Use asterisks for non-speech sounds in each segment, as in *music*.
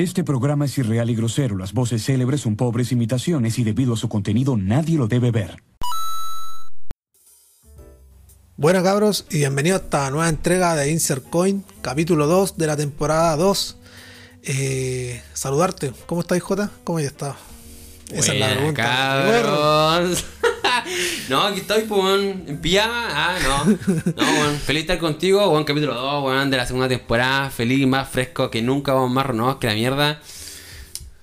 Este programa es irreal y grosero. Las voces célebres son pobres imitaciones y debido a su contenido nadie lo debe ver. Buenas cabros y bienvenidos a esta nueva entrega de Insert Coin, capítulo 2 de la temporada 2. Eh, saludarte, ¿cómo estáis Jota? ¿Cómo ya está? Esa es la pregunta. Cabros. No, aquí estoy, pues, en pijama. Ah, no. No, bueno, feliz estar contigo, buen capítulo 2, bueno, de la segunda temporada. Feliz, más fresco que nunca, vamos más renovados que la mierda.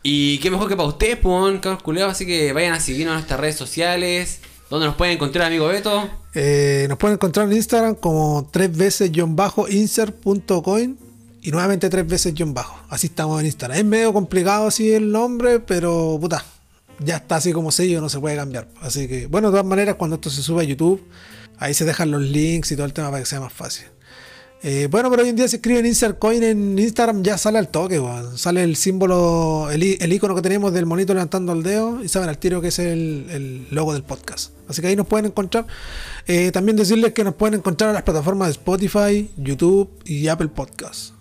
Y qué mejor que para ustedes, pues, cabros culeados. Así que vayan a seguirnos en nuestras redes sociales. ¿Dónde nos pueden encontrar, amigo Beto? Eh, nos pueden encontrar en Instagram como tres veces insert.coin y nuevamente tres veces bajo. Así estamos en Instagram. Es medio complicado así el nombre, pero puta, ya está así como sello, no se puede cambiar. Así que, bueno, de todas maneras, cuando esto se sube a YouTube, ahí se dejan los links y todo el tema para que sea más fácil. Eh, bueno, pero hoy en día se escribe en Insert Coin en Instagram, ya sale al toque, sale el símbolo, el, icono que tenemos del monito levantando el dedo y saben al tiro que es el, logo del podcast. Así que ahí nos pueden encontrar. Eh, también decirles que nos pueden encontrar en las plataformas de Spotify, YouTube y Apple Podcasts.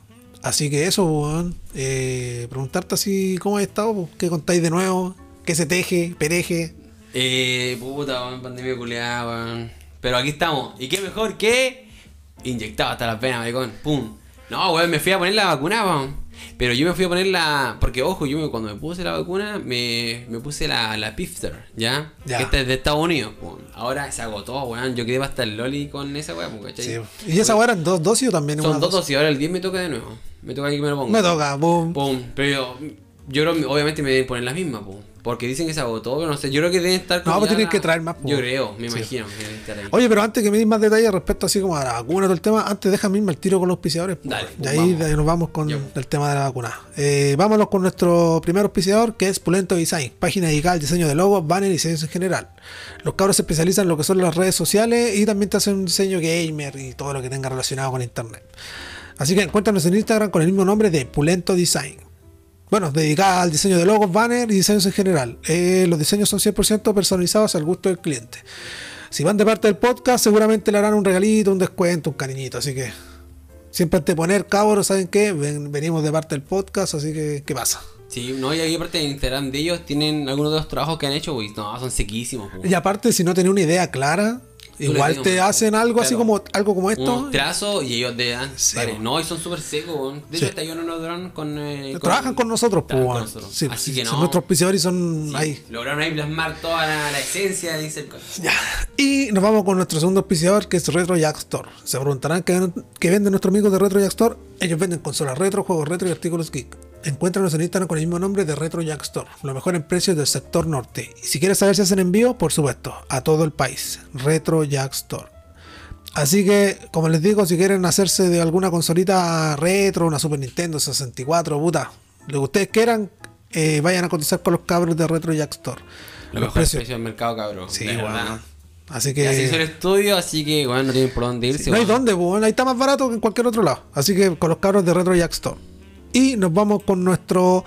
Así que eso, eh, preguntarte así cómo has estado, qué contáis de nuevo, ¿Qué se teje, pereje? Eh, puta, pandemia culiada, weón. Pero aquí estamos. ¿Y qué mejor que inyectado hasta las venas, maricón? Pum. No, weón, me fui a poner la vacuna, weón. Pero yo me fui a poner la. Porque, ojo, yo cuando me puse la vacuna, me, me puse la, la Pifter, ¿ya? ya. esta es de Estados Unidos, weón. Ahora se agotó, weón. Yo quedé hasta el Loli con esa weón, ¿cachai? Sí. ¿Y esa weón eran dos dosis o también Son dos dosis, ahora el 10 me toca de nuevo. Me toca que me lo pongo. Me toca, pum. Pum. Pero yo, yo creo, obviamente me deben poner la misma, pum. Porque dicen que se agotó, pero no sé. Yo creo que deben estar. No, pues tienen que traer más. Yo creo, me imagino. Oye, pero antes que me des más detalles respecto así como a la vacuna, todo el tema, antes déjame irme el tiro con los auspiciadores. Dale, y ahí, nos vamos con el tema de la vacuna. Eh, vámonos con nuestro primer auspiciador, que es Pulento Design, página dedicada al diseño de logos, banners y diseños en general. Los cabros se especializan en lo que son las redes sociales y también te hacen un diseño gamer y todo lo que tenga relacionado con internet. Así que encuéntranos en Instagram con el mismo nombre de Pulento Design bueno, dedicada al diseño de logos, banners y diseños en general. Eh, los diseños son 100% personalizados al gusto del cliente. Si van de parte del podcast, seguramente le harán un regalito, un descuento, un cariñito. Así que siempre antes de poner cabros, ¿saben qué? venimos de parte del podcast, así que, ¿qué pasa? Sí, no, y ahí aparte de Instagram de ellos tienen algunos de los trabajos que han hecho, pues, no, son sequísimos. Y aparte, si no tienen una idea clara, Igual te hacen algo así como algo como esto. Un trazo y ellos te dan. no, y son súper secos. De hecho, sí. no duran con, eh, Trabajan con nosotros, pues. Sí, así que no. Son nuestros auspiciadores son ahí. Lograron ahí plasmar toda la, esencia de Ya. Y nos vamos con nuestro segundo auspiciador que es Retro Jack Store. Se preguntarán qué, qué venden nuestros amigos de Retro Jack Store. Ellos venden consolas retro, juegos retro y artículos geek. Encuéntranos en Instagram con el mismo nombre de Retro Jack Store, lo mejor en precios del sector norte. Y si quieres saber si hacen envío, por supuesto, a todo el país. Retro Jack Store. Así que, como les digo, si quieren hacerse de alguna consolita retro, una Super Nintendo 64, puta, lo que ustedes quieran, eh, vayan a cotizar con los cabros de Retro Jack Store. Lo mejor precio del mercado, cabrón. Sí, bueno. Así que. así hizo el estudio, así que, bueno, no tienen por dónde irse. no hay dónde, bueno, ahí está más barato que en cualquier otro lado. Así que con los cabros de Retro Jack Store. Y nos vamos con nuestro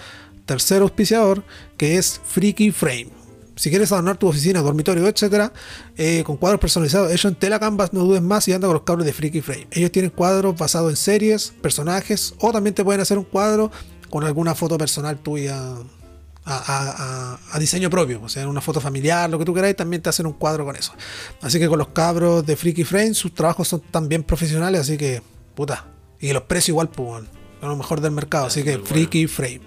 tercer auspiciador, que es Freaky Frame. Si quieres adornar tu oficina, dormitorio, etcétera, eh, con cuadros personalizados hechos en tela canvas, no dudes más y anda con los cables de Freaky Frame. Ellos tienen cuadros basados en series, personajes, o también te pueden hacer un cuadro con alguna foto personal tuya a, diseño propio, o sea, una foto familiar, lo que tú queráis, también te hacen un cuadro con eso. Así que con los cabros de Freaky Frame, sus trabajos son también profesionales, así que, puta. Y los precios igual, pues, a lo mejor del mercado, así que Freaky Frame.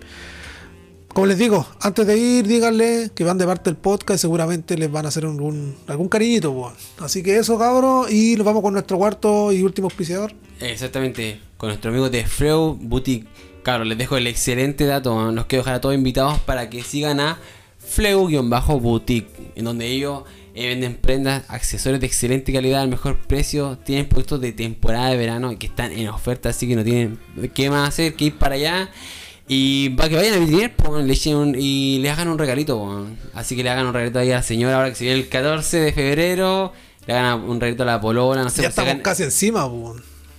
Como les digo, antes de ir, díganle que van de parte del podcast y seguramente les van a hacer un, algún cariñito. Así que eso, cabros, y nos vamos con nuestro cuarto y último auspiciador. Exactamente, con nuestro amigo de Freu Boutique. Claro, les dejo el excelente dato. Nos quiero dejar a todos invitados para que sigan a Fleu-Boutique, en donde ellos eh, venden prendas, accesorios de excelente calidad al mejor precio. Tienen productos de temporada de verano que están en oferta, así que no tienen qué más hacer que ir para allá. Y para que vayan a vivir y le hagan un regalito. Así que le hagan un regalito ahí a la señora ahora que se viene el 14 de febrero. Le hagan un regalito a la polola. No sé, ya estamos casi encima.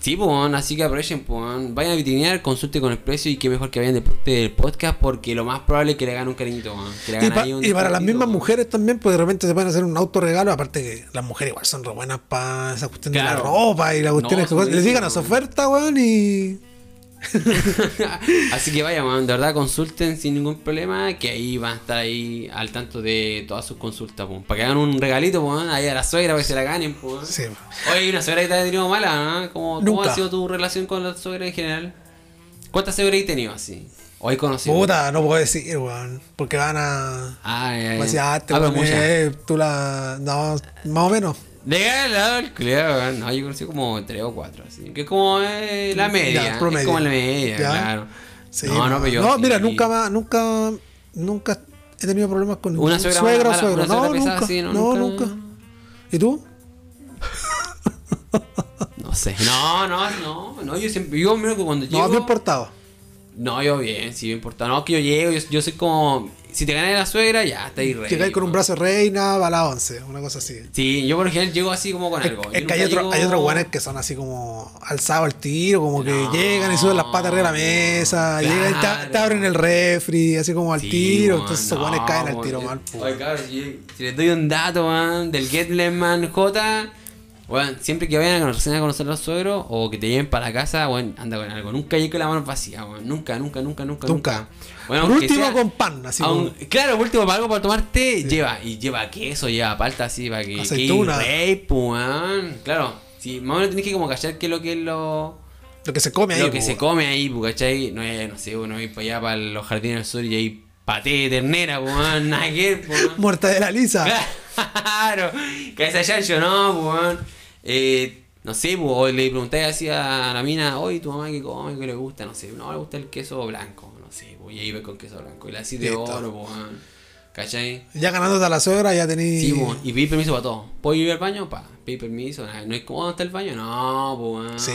Sí, pues, así que aprovechen, pues, vayan a vitrinear, consulte con el precio y qué mejor que vayan del podcast porque lo más probable es que le hagan un cariñito, y, para las mismas mujeres también, pues de repente se pueden hacer un autorregalo, aparte que las mujeres igual son re buenas para esa cuestión de la ropa y la cuestión que les digan a su oferta, weón, y... *laughs* Así que vaya, weón, de verdad consulten sin ningún problema, que ahí van a estar ahí al tanto de todas sus consultas, weón. Para que hagan un regalito, weón, ahí a la suegra, para que se la ganen. Sí. Oye, ¿hay una suegra que te ha tenido mala, ¿no? ¿Cómo, cómo ha sido tu relación con la suegra en general? ¿Cuántas suegras has tenido así? ¿O hay conocido? Puta, no puedo decir, weón. Porque van a. Decir, ah, Ah, weón, muchas. eh, tú la. No, más o menos. Legal, lado el. No, yo conocí como tres o cuatro, así. Que es como eh, la media. Ya. Es como la media, Ya. claro. Sí, no, no, pero yo. No, mira, nunca más, nunca. Nunca he tenido problemas con Una suegra suegra o suegro. No, pesada, nunca. sí, no, no, nunca. nunca. ¿Y tú? *laughs* No sé. No, no, no. No, yo siempre. Yo, mira, que cuando No, llego. bien portado. No, yo bien, sí, bien portado. No, que yo llego, yo, yo soy como. Si te ganas la suegra, ya, está ahí rey. Llegáis con un brazo de reina, va a la 11, una cosa así. Sí, yo por ejemplo llego así como con Es, algo. es Yo que hay, otro- llego- hay otros guanes que son así como alzados al tiro, como que No, llegan y suben las patas arriba de la mesa, llegan y te, claro. te abren el refri, así como al Sí, tiro, entonces esos no, guanes caen al tiro mal. po. Oye, cabrón, si, si les doy un dato, man, del Getleman J, weón, siempre que vayan a conocer, a conocer a los suegros o que te lleven para la casa, weón, anda con algo. Nunca llegue con la mano vacía, weón. Nunca, nunca, nunca, nunca. Nunca. Bueno, Por último sea- con pan, así aun- como. Claro, por último, para algo para tomar té, lleva. Y lleva queso, lleva palta así, para que. Aceituna. Que rey, po, weón. Claro, si más o menos tenés que como callar qué es lo que es lo. Lo que se come ahí. Lo que po, se come ahí, pues, ¿cachai? No es, no sé, uno ir para allá, para los jardines del sur y ahí paté de ternera, pues, weón, *laughs* nada que pues. Muerta de la lisa. Claro, *laughs* cabeza chancho, no, pues, weón. Eh, no sé, pues, o le preguntáis así a la mina, oye, tu mamá qué come, qué le gusta, no sé, no le gusta el queso blanco, no sé, pues, y ahí ve con queso blanco. Y la así de oro, pues, weón. ¿Cachai? Ya ganándote a la suegra, ya tení. Sí, pues, y pedir permiso para todo. ¿Puedo ir al baño? Pa, pedir permiso. No es como, ¿dónde está el baño? No, pues, weón. Sí,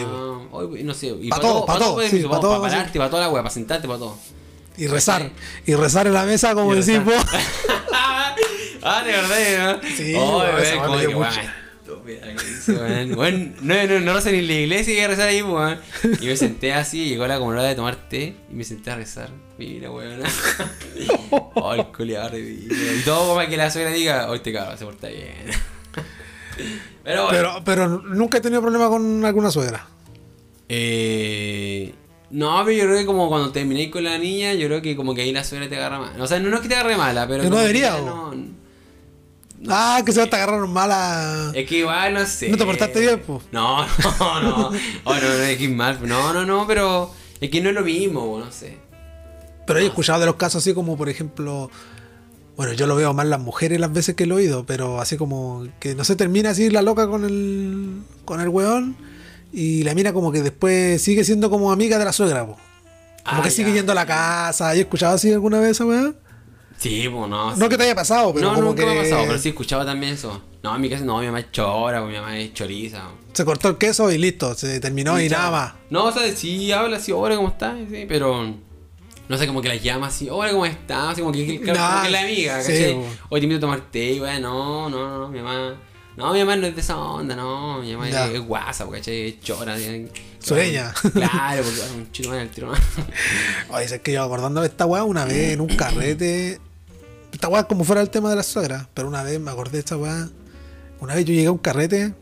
Oye, no sé. Y Pa' para todo, todo, pa' para todo, todo, pedir sí, permiso, pa' pa- todo, para pararte, para toda la weá, para sentarte, para todo. Y rezar. Y rezar en la mesa, como decís vos. *laughs* ah, de verdad, ¿no? Sí, oh, weón, esa como me que, dio mucho. que dice, weón. Weón, no, no, no rezar ni en la iglesia y a rezar ahí, weón. Y me senté así, llegó la como hora de tomar té y me senté a rezar. Mira, weón. *laughs* oh, el culiado. Y todo para que la suegra diga, hoy te cabrón, se porta bien. Pero bueno. Pero, pero nunca he tenido problema con alguna suegra. Eh, no, pero yo creo que como cuando terminéis con la niña, yo creo que como que ahí la suegra te agarra mal. O sea, no, no es que te agarre mala, pero. Que no debería, o. no- ah, que se te agarraron mala. Es que igual, no sé. ¿No te portaste bien, po? No, *laughs* no, no. Oh, no, no, es que mal. No, no, no, pero es que no es lo mismo, no sé. Pero he escuchado de los casos así como, por ejemplo. Bueno, yo lo veo más las mujeres las veces que lo he oído, pero así como que no se termina así la loca con el con el weón y la mina como que después sigue siendo como amiga de la suegra, po. Como Ah, que sigue ya. yendo a la casa. ¿Has escuchado así alguna vez esa weá? Sí, pues no. No sí. que te haya pasado, pero no, como nunca que me ha pasado, pero sí escuchaba también eso. No, en mi casa no, mi mamá es chora, mi mamá es choriza. se cortó el queso y listo, se terminó y, nada más. No, o sea, sí habla así, hola, ¿cómo estás? Sí, pero no sé, como que la llama así, hola, ¿cómo estás? Así como que, claro, Nah, como que es la amiga, sí, ¿cachai? Hoy te invito a tomar té, y bueno, no, no, no, no, mi mamá. No, mi mamá no es de esa onda, no, mi mamá es, es guasa, ¿cachai? Es chora. Sureña. Claro, porque bueno, *laughs* un chico más el tiro. Oye, es que yo acordándome de esta weá una vez en un carrete. Esta weá como fuera el tema de la suegra, pero una vez me acordé de esta weá. Una vez yo llegué a un carrete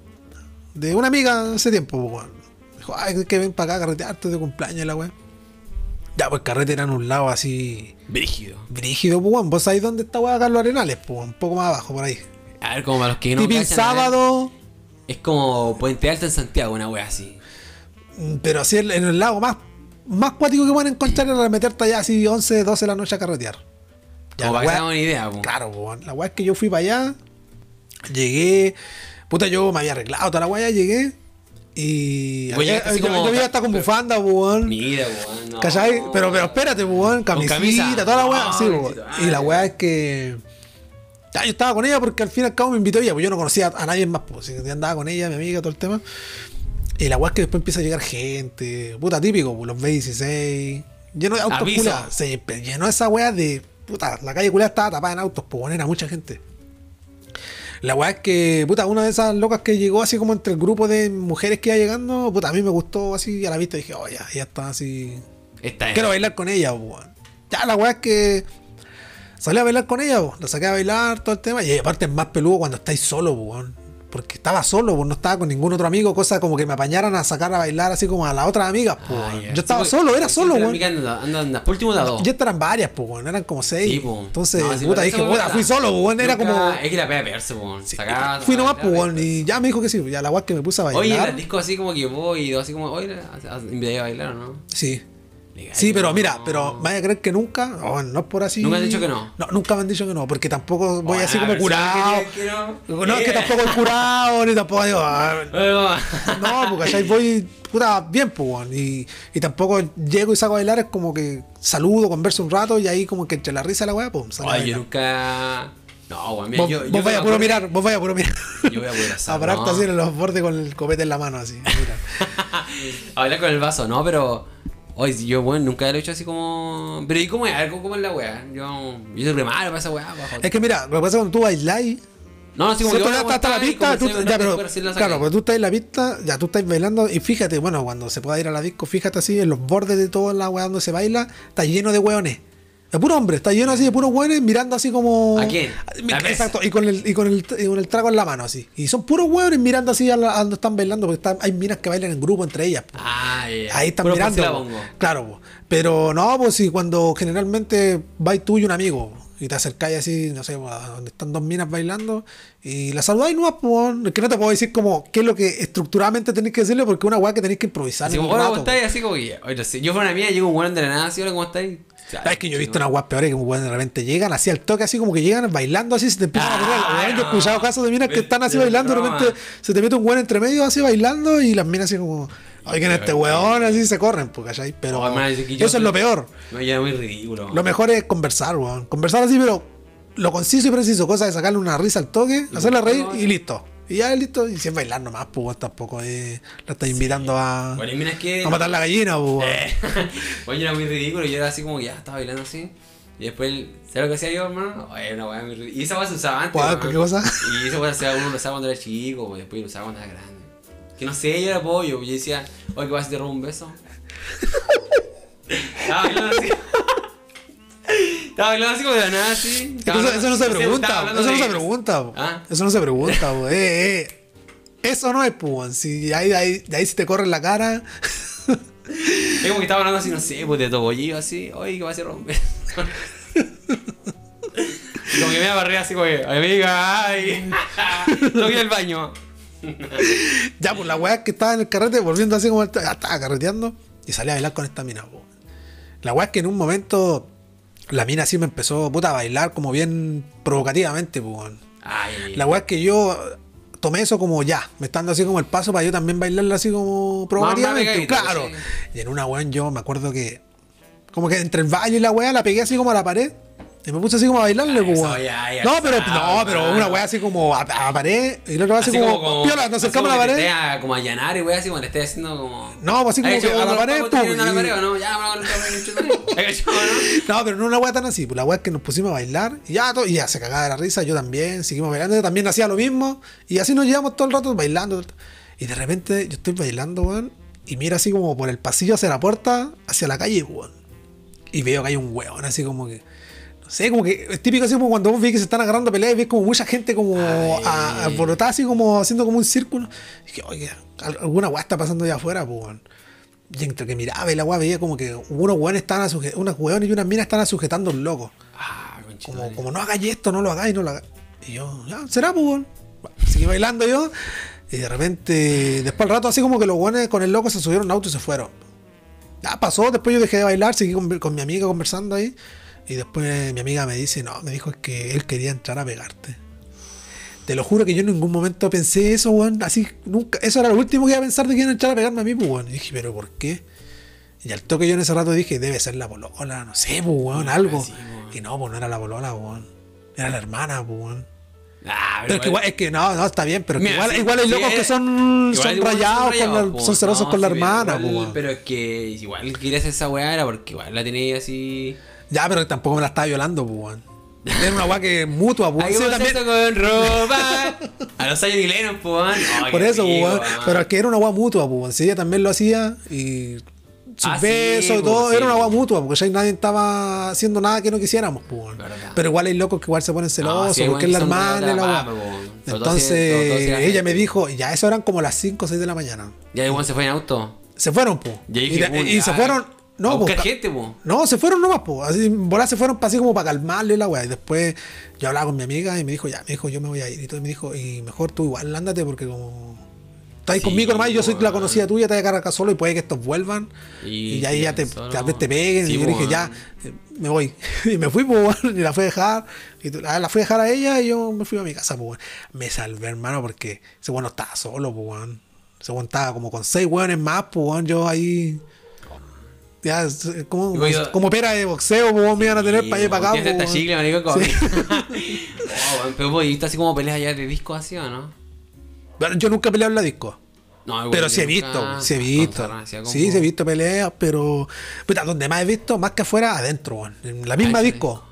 de una amiga hace tiempo, pues, weón. Dijo, ay, que ven para acá a carretearte de cumpleaños la weá. Ya, pues el carrete era en un lado así. Brígido. Brígido, pues, weón. Vos sabés dónde está weá Carlos Arenales, pues, un poco más abajo por ahí. A ver, como para los que no ver, sábado, Es como Puente Alto en Santiago, una wea así. mm, pero así en el lago más, más cuático que pueden encontrar era meterte allá así 11, 12 de la noche a carretear. Ya, para que una idea, po. Claro, po, la weá es que yo fui para allá, llegué, puta, yo me había arreglado toda la weá, llegué y Oye, había- así yo, como- yo vi hasta con bufanda, po, weón. Mira, weón. No. ¿Cachai? Pero, pero espérate, weón, camisita, camisa. toda la weá, No, sí, po, necesito- Y la ah, weá es que. Ya, yo estaba con ella porque al fin y al cabo me invitó ella, pues yo no conocía a nadie más, pues yo andaba con ella, mi amiga, todo el tema. Y la weá es que después empieza a llegar gente, puta típico, pues, los B16, lleno de autos. Se llenó esa weá de. Puta, la calle culiada estaba tapada en autos, pues era mucha gente. La weá es que, puta, una de esas locas que llegó así como entre el grupo de mujeres que iba llegando, puta, a mí me gustó así a la vista dije, oh, ya, ya está así. Esta es. Quiero bailar con ella, weón. Ya, la weá es que. Salí a bailar con ella. La saqué a bailar, todo el tema. Y aparte es más peludo cuando estáis solo, weón. Porque estaba solo, pues no estaba con ningún otro amigo, cosa como que me apañaran a sacar a bailar así como a las otras amigas, pues. Ah. Yo estaba Sí, solo, pues, era solo, weón. Por último, dos. Ya eran varias, pues, weón, eran como seis. Sí, po. Entonces, No, puta, dije, puta, fui solo, pues, weón, era como. Es que la pega pegarse, weón. Fui nomás, pues, weón, y ya me dijo que sí, ya la weá que me puse a bailar. Oye, en las discos así como que voy y así como, oye, invité a bailar o no. Sí. Sí, pero mira, pero vaya a creer que nunca, oh, no es por así. ¿Nunca han dicho que no? No, nunca me han dicho que no, porque tampoco voy Oye, así como ver, curado. no. No, es que tampoco es curado, ni tampoco digo, ah, *laughs* no, porque allá voy, puta, bien, pues. Y, y tampoco llego y saco a bailar, es como que saludo, converso un rato y ahí como que entre la risa y la weá, pues, Oye, yo nunca. No, weón, mira, Vos, yo. vos yo vaya a puro mirar, vos vaya a puro mirar. Yo voy a puro asar, A pararte no. así en los bordes con el copete en la mano, así. *laughs* Bailar con el vaso, no, pero. Oye, yo, bueno, nunca lo he hecho así como. Pero ¿y cómo es? Algo como es la weá. Yo, yo soy re malo para esa weá. bajo. Es que mira, lo que pasa cuando tú bailáis, No, así como ¿Cierto? que Ya ahora está, está la pista, tú- ya, pero, claro, pues tú estás en la pista, ya tú estás bailando y fíjate, bueno, cuando se pueda ir a la disco, fíjate así, en los bordes de toda la weá donde se baila, está lleno de weones. De puro hombre, está lleno así de puros weones mirando así como. ¿A quién? La mesa. Exacto, y con, el, y, con el, y con el trago en la mano así. Y son puros weones mirando así a, la- a donde están bailando, porque están- hay minas que bailan en grupo entre ellas. po. Ah, ya. Ahí están Puro mirando. po. Claro, po. pero no, pues si cuando generalmente vais tú y un amigo y te acercáis así, no sé, a donde están dos minas bailando y la saludáis, no, pues, es que no te puedo decir como qué es lo que estructuralmente tenéis que decirle porque es una weá que tenéis que improvisar. Hola, rato, ¿cómo estáis? Así como que, oye, sé, yo fuera una mía, llego un weón de la nada, así, hola, ¿cómo estáis? Po. Es que yo he visto unas weas peores que de repente llegan así al toque, así como que llegan bailando así, se te empiezan a. Ah, yo he no. escuchado casos de minas que están así bailando, de repente se te mete un weón entre medio así bailando y las minas así como, oigan, este weón, así se corren, pues, ¿cachai? Pero Oh, man, es que yo eso es lo peor. No, ya es muy ridículo. Lo mejor es conversar, weón. Conversar así, pero lo conciso y preciso, cosa de sacarle una risa al toque, hacerle reír y listo. Y ya listo. Y si es bailar nomás, pues tampoco es, la estás invitando a, Bueno, y mira, es que. a matar la gallina, pues. Eh, *laughs* Oye, era muy ridículo. Yo era así como que ya estaba bailando así. Y después, ¿sabes lo que hacía yo, hermano? Oye, una weá muy. Y esa weá se usaba antes. Weón. ¿qué cosa? Y esa weá se- uno lo usaba cuando era chico, pues, después lo usaba cuando era grande. Que no sé, yo era pollo. Yo decía, oye, ¿qué vas a te robo un beso? *laughs* Estaba bailando así. Estaba bailando así como de la nada, así. Estaba Eso, hablando- eso no se pregunta, hablando eso no se pregunta. ¿Ah? eso no se pregunta, eh, eh. Eso no es, pues. Si ahí, ahí, de ahí si te corre la cara. *laughs* Es como que estaba hablando así, no sé, pues de tobollillo así. Oye, ¿qué va a hacer romper? *laughs* Y como que me agarré así como que, amiga, ay. *laughs* Quiero el baño. ya, pues la weá que estaba en el carrete, volviendo así como ya estaba carreteando y salí a bailar con esta mina, po. La weá es que en un momento la mina así me empezó puta, a bailar como bien provocativamente, pues. weón. Ay, La weá es que yo tomé eso como ya, me está dando así como el paso para yo también bailarla así como provocativamente, claro. sí. Y en una weá yo me acuerdo que como que entre el baile y la weá la pegué así como a la pared. Y me puse así como a bailarle, ya No, pero, no, pero una weá así como a, a la pared. Y la otra así, como, piola, nos así acercamos a la como pared. esté como a allanar y wey, así como le esté haciendo como. No, pues así como que a la pared, pacos pues, te vienen a la y- pared, ¿o no? *laughs* Pero no una weá tan así. Pues la weá es que nos pusimos a bailar y ya, todo, y ya se cagaba de la risa. Yo también, seguimos bailando. Yo también hacía lo mismo. Y así nos llevamos todo el rato bailando. Y de repente yo estoy bailando, weón. Y miro así como por el pasillo hacia la puerta, hacia la calle, weón. Y veo que hay un weón así como que. No sé, como que es típico así como cuando vos ves que se están agarrando peleas y ves como mucha gente como a- alborotada, así como haciendo como un círculo. Y dije, oye, al- alguna weá está pasando allá afuera, pues. Y entre que miraba y la weá veía como que unos weones estaban sujetando, unas weones y unas minas estaban sujetando un loco. Ah. Como, como no hagáis esto, no lo hagáis, no lo hagáis. Y yo, ya, será, pues, Seguí bailando yo. Y de repente, después al rato, así como que los weones con el loco se subieron a un auto y se fueron. Ya pasó, después yo dejé de bailar, seguí con, con mi amiga conversando ahí. Y después mi amiga me dice, no, me dijo que él quería entrar a pegarte. Te lo juro que yo en ningún momento pensé eso, weón. Así, nunca. Eso era lo último que iba a pensar de que iban a entrar a pegarme a mí, pues, weón. Y dije, ¿pero por qué? Y al toque yo en ese rato dije, debe ser la polola, no sé, pues, weón, algo. sí, weón. Y no, pues no era la polola, weón. Era la hermana, pues, weón. Ah, Pero es que igual, es que no, no, está bien, pero Mira, igual, sí, igual hay locos que son, son buenos que rayados, con la- son celosos No, con la hermana, igual- pues, weón. Pero es que igual quería hacer esa weá era porque igual la tenía así. Ya, pero tampoco me la estaba violando, pues, weón. Era una weá que es mutua, pues. Ahí también- con ropa. *laughs* A los años Lennon, pues. weón. Oh, Por eso, pues, weón. Pero es que era una weá mutua, pues. Si ella también lo hacía y sus Ah, sí, besos y todo, sí, era una agua mutua, porque ya nadie estaba haciendo nada que no quisiéramos, pues. Pero igual hay locos que igual se ponen celosos, No, sí, porque es la hermana y la todo si- Entonces, todo ella gente. me dijo, ya eso eran como las 5 o 6 de la mañana. Ya igual se fue en auto. Se fueron, pues. Y, dije, de- "Puta, y se fueron. No, po, gente, po. No, se fueron nomás, pues. Así, se fueron pa- así como para calmarle la weá. Y después yo hablaba con mi amiga y me dijo, ya, me dijo, yo me voy a ir. Y todo, me dijo, y mejor tú igual ándate porque como. Estás Sí, conmigo nomás, yo soy la conocida tuya, te voy a acá solo y puede que estos vuelvan. Y Y, ahí ya te, vez te peguen. Sí, y yo dije, ya, eh, me voy. *laughs* y me fui, pues, weón, y la fui a dejar. Y ah, la fui a dejar a ella y yo me fui a mi casa, pues, weón. Me salvé, hermano, porque ese weón no estaba solo, pues, weón. Ese weón estaba como con seis weones más, pues, weón, yo ahí. Ya, como, Digo, yo- como pera de boxeo, pues, me iban a tener Sí, para allá para acá. tienes pues, esta chicle, marico, como- Sí. *laughs* Oh, Pero vos, ¿y viste así como peleas allá de disco así o no? Yo nunca he peleado en la disco. No, Pero sí he visto, sí he visto. Como- Sí, sí he visto peleas, pero. Puta, donde más he visto, más que afuera, adentro. En la misma Ah, sí. disco.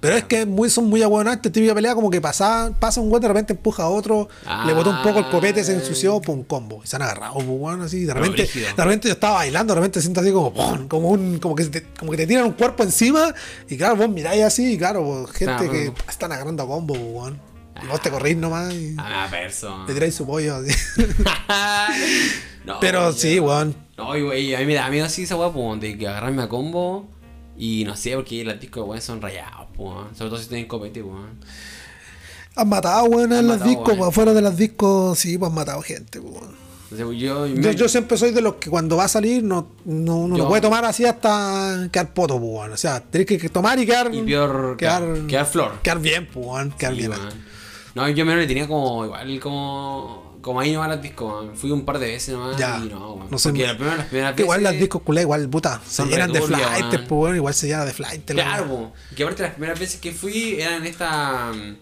Pero es que muy, son muy aguanantes, típica pelea, como que pasa, pasa un weón, de repente empuja a otro, le botó un poco el copete, se ensució, pum, combo. Y se han agarrado, pues, weón, así. De repente, de repente yo estaba bailando, de repente siento así como, pum, como un, como que, te, como que te tiran un cuerpo encima, y claro, vos miráis así, y claro, pues, gente que están agarrando a combo, pues, weón. Y vos te corrís nomás y Ah, perso. te tiráis su pollo así. *laughs* No, Pero sí, weón. No, y, a mí me da miedo así esa weá, pues, de que agarrarme a combo. Y no sé, porque los discos, weón, son rayados, pues. Sobre todo si tienen copete, weón. Han matado, weón, en matado, discos, weón. afuera de los discos, sí, pues han matado gente, weón. Yo, Yo, yo siempre soy de los que cuando va a salir no, no, Yo- no puede tomar así hasta quedar poto, pues, weón. O sea, tenés que, tomar y quedar. Y peor, quedar, quedar- quedar flor. Quedar bien, pues, weón. Quedar Sí, bien. weón. No, yo menos le tenía como, igual, como. Como ahí nomás los discos, weón. Fui un par de veces nomás Ya. y no, weón. No sé, Porque la primera, las primeras Que igual veces- las discos culé, igual, puta, se llenan de flight, pues, weón. Igual se llena de flight. la Claro, po. que aparte las primeras veces que fui eran estas mm,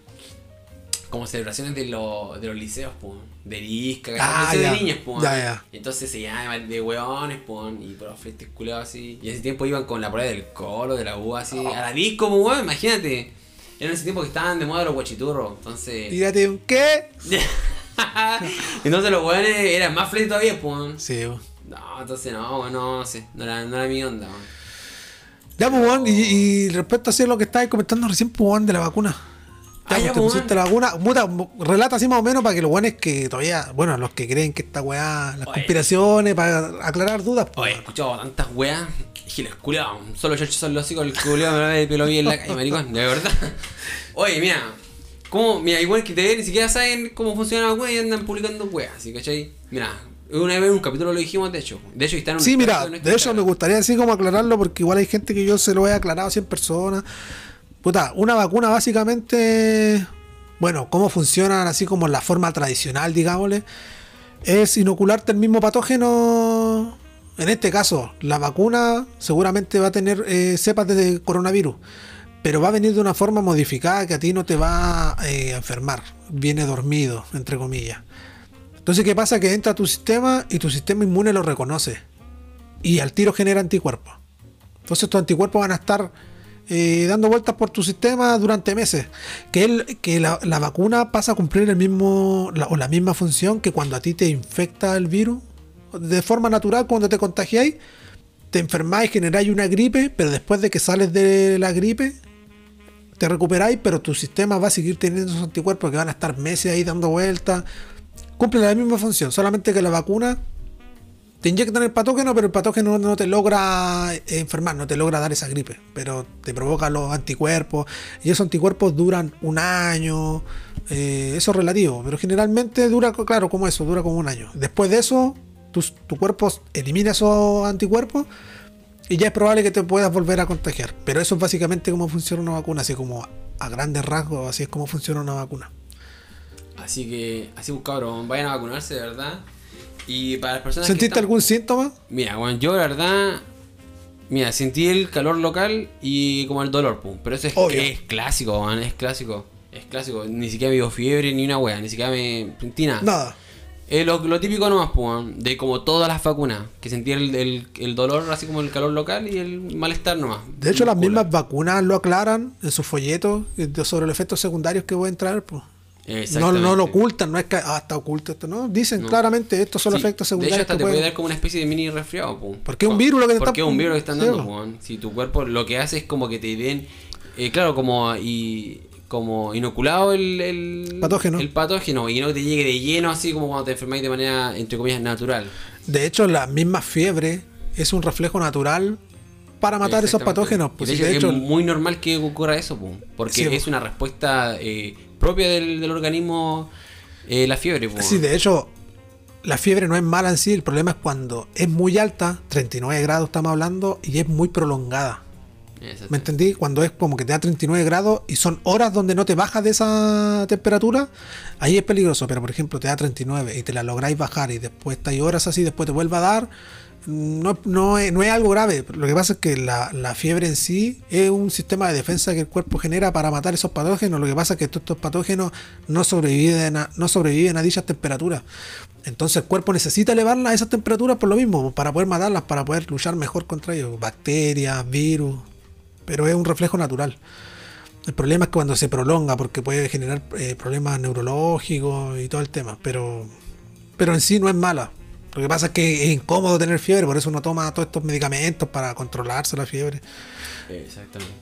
como celebraciones de, los de los liceos, po. de Risca, Ah, de. Ya, ya. Entonces se llamaban de hueones, po, y por los fletes culeados así. Y en ese tiempo iban con la prueba del coro, de la U así, a la disco, po, weón, imagínate. Era en ese tiempo que estaban de moda los guachiturros, entonces. Tírate un qué. *laughs* entonces los hueones eran más fletes todavía, weón. Sí. No, entonces no, weón, no, sé, no era, no era mi onda, weón. Ya, pues, weón, y, y respecto a hacer lo que estabas comentando recién, pues, weón, de la vacuna. Ya, Ah, pues, ya, te pues, pusiste la vacuna. Puta, relata así más o menos para que los weones que todavía, bueno, los que creen que esta weá, las Oye. conspiraciones, para aclarar dudas, pues. Oye, he escuchado tantas weas. Giles culiados. Solo yo son los hijos del culiado me lo el bien en la calle, maricón. De verdad. Oye, mira. ¿Cómo? Mira, igual que te ni siquiera saben cómo funciona la wea y andan publicando weas. ¿sí, cachai? Mira, una vez en un capítulo lo dijimos, de hecho. De hecho, está en un Sí, mira, de hecho me gustaría así como aclararlo porque igual hay gente que yo se lo he aclarado a 100 personas. Puta, una vacuna básicamente, bueno, cómo funcionan así como en la forma tradicional, digámosle, es inocularte el mismo patógeno. En este caso, la vacuna seguramente va a tener eh, cepas de coronavirus, pero va a venir de una forma modificada que a ti no te va eh, a enfermar. Viene dormido, entre comillas. Entonces, ¿qué pasa? Que entra a tu sistema y tu sistema inmune lo reconoce. Y al tiro genera anticuerpos. Entonces, tus anticuerpos van a estar eh, dando vueltas por tu sistema durante meses. Que, el, que la, la vacuna pasa a cumplir el mismo la- o la misma función que cuando a ti te infecta el virus. De forma natural, cuando te contagiáis, te enfermáis, generáis una gripe, pero después de que sales de la gripe, te recuperáis, pero tu sistema va a seguir teniendo esos anticuerpos que van a estar meses ahí dando vueltas. Cumple la misma función, solamente que la vacuna te inyectan el patógeno, pero el patógeno no te logra eh, enfermar, no te logra dar esa gripe, pero te provoca los anticuerpos y esos anticuerpos duran un año, eh, eso es relativo, pero generalmente dura, claro, como eso, dura como un año. Después de eso, tus- tu cuerpo elimina esos anticuerpos y ya es probable que te puedas volver a contagiar. Pero eso es básicamente cómo funciona una vacuna, así como a grandes rasgos, así es como funciona una vacuna. Así que, así pues cabrón, vayan a vacunarse, de verdad. Y para las personas que ¿Sentiste están- algún síntoma? Mira, bueno, yo la verdad. Mira, sentí el calor local y como el dolor, pum. Pero eso es, Obvio. es clásico, man, es clásico. Es clásico. Ni siquiera me dio fiebre ni una wea, ni siquiera me sentí nada. Nada. Es lo, lo típico nomás, pues, de como todas las vacunas. Que sentí el, el, el dolor, así como el calor local y el malestar nomás. De hecho, las mismas vacunas lo aclaran en sus folletos de- sobre los efectos secundarios que pueden traer. Pues. No, no lo ocultan, no es que ah, está oculto esto, no. Dicen No. claramente estos son Sí, efectos De hecho, secundarios hasta que te puede dar como una especie de mini resfriado, po. Porque es un virus lo que te Porque están- es un virus que están Sí, dando, po. Si tu cuerpo lo que hace es como que te den, eh, claro, como y como inoculado el, el Patógeno. el patógeno y no que te llegue de lleno así como cuando te enfermáis de manera entre comillas natural. De hecho, la misma fiebre es un reflejo natural para matar esos patógenos. Pues, de hecho, de hecho, es muy normal que ocurra eso, po, porque Sí, es una respuesta eh, propia del, del organismo eh, la fiebre. po. sí, de hecho, la fiebre no es mala en sí. El problema es cuando es muy alta, 39 grados estamos hablando, y es muy prolongada. Exacto. ¿Me entendí? Cuando es como que te da 39 grados y son horas donde no te bajas de esa temperatura, ahí es peligroso. Pero por ejemplo, te da 39 y te la lográis bajar y después estáis horas así, después te vuelve a dar, no, no, es, no es algo grave. Lo que pasa es que la, la fiebre en sí es un sistema de defensa que el cuerpo genera para matar esos patógenos. Lo que pasa es que estos, estos patógenos no sobreviven a, no sobreviven a dichas temperaturas. Entonces el cuerpo necesita elevarlas a esas temperaturas por lo mismo, para poder matarlas, para poder luchar mejor contra ellos. Bacterias, virus, pero es un reflejo natural. El problema es cuando se prolonga, porque puede generar eh, problemas neurológicos y todo el tema, pero, pero en sí no es mala. Lo que pasa es que es incómodo tener fiebre, por eso uno toma todos estos medicamentos para controlarse la fiebre. Exactamente.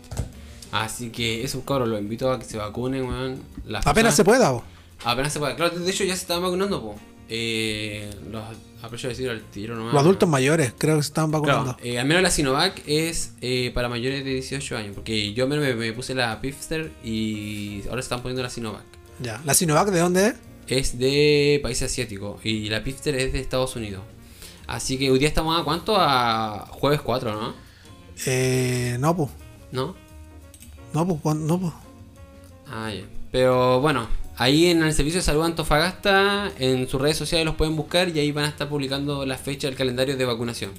Así que eso, cabros, los invito a que se vacunen, weón. Apenas personas- se pueda. vos. Apenas se puede. Claro, de hecho ya se estaban vacunando, po. Eh, los aprovecho de decir al tiro nomás. Los adultos mayores creo que se están vacunando. Claro, eh, al menos la Sinovac es eh, para mayores de 18 años. Porque yo me, me puse la Pfizer y ahora se están poniendo la Sinovac. Ya. ¿La Sinovac de dónde es? Es de países asiáticos y la Pfizer es de Estados Unidos. Así que hoy día estamos a cuánto? A jueves 4, ¿no? Eh, no, pues. ¿No? No, pues. No, pues. Ah, ya. Pero bueno, ahí en el Servicio de Salud Antofagasta, en sus redes sociales los pueden buscar y ahí van a estar publicando la fecha del calendario de vacunación.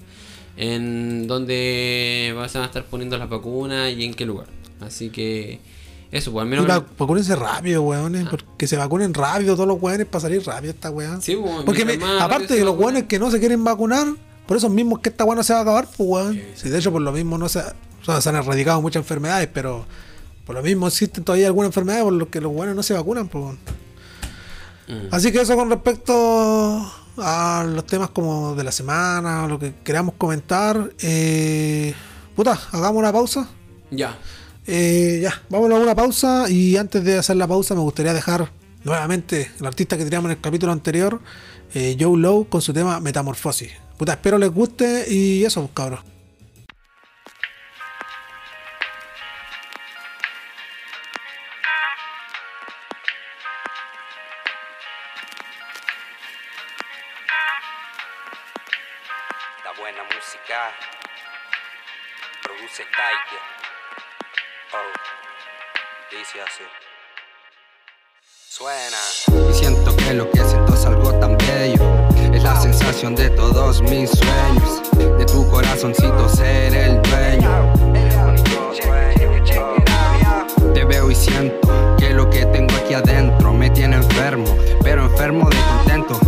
En donde van a estar poniendo las vacunas y en qué lugar. Así que eso, pues al menos... va- vacúnense rápido, weones. Porque se vacunen rápido todos los weones para salir rápido esta weá. Sí, pues, Porque me- aparte de los weones que no se quieren vacunar, por eso mismos que esta weá no se va a acabar, pues weón. Sí, Si de hecho por lo mismo no se, o sea, se han erradicado muchas enfermedades, pero por lo mismo existen todavía algunas enfermedades por las que los weones no se vacunan, weón. Mm. Así que eso con respecto a los temas como de la semana, lo que queramos comentar. Eh, puta, hagamos una pausa. Ya. Eh, ya, vámonos a una pausa y antes de hacer la pausa me gustaría dejar nuevamente el artista que teníamos en el capítulo anterior, eh, Joe Low, con su tema Metamorfosis. Puta, espero les guste y eso, pues, cabros. Oh. Y siento que lo que siento es algo tan bello. Es la sensación de todos mis sueños. De tu corazoncito ser el dueño. Te veo y siento que lo que tengo aquí adentro me tiene enfermo, pero enfermo de contento.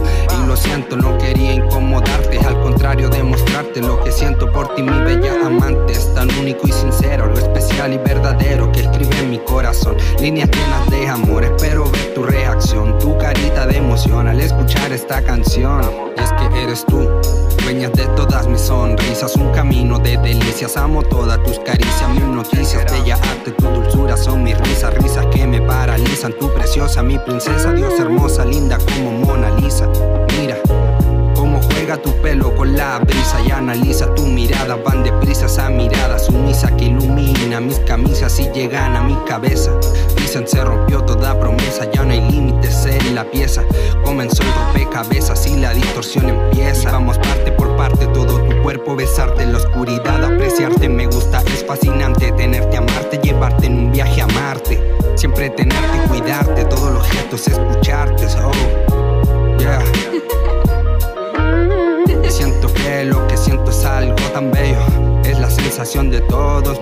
Lo siento, no quería incomodarte, al contrario, demostrarte lo que siento por ti, mi bella amante. Es tan único y sincero, lo especial y verdadero que escribe en mi corazón. Líneas llenas de amor, espero ver tu reacción, tu carita de emoción al escuchar esta canción. Y es que eres tú. Dueñas de todas mis sonrisas, un camino de delicias. Amo todas tus caricias, mis noticias. Bella arte, tu dulzura son mis risas, risas que me paralizan. Tu preciosa, mi princesa, Dios hermosa, linda como Mona Lisa. Mira. Cómo juega tu pelo con la brisa y analiza tu mirada. Van deprisa esa mirada sumisa que ilumina mis camisas y llegan a mi cabeza. Dicen se rompió toda promesa, ya no hay límites en la pieza. Comenzó el rompecabezas y la distorsión empieza. Vamos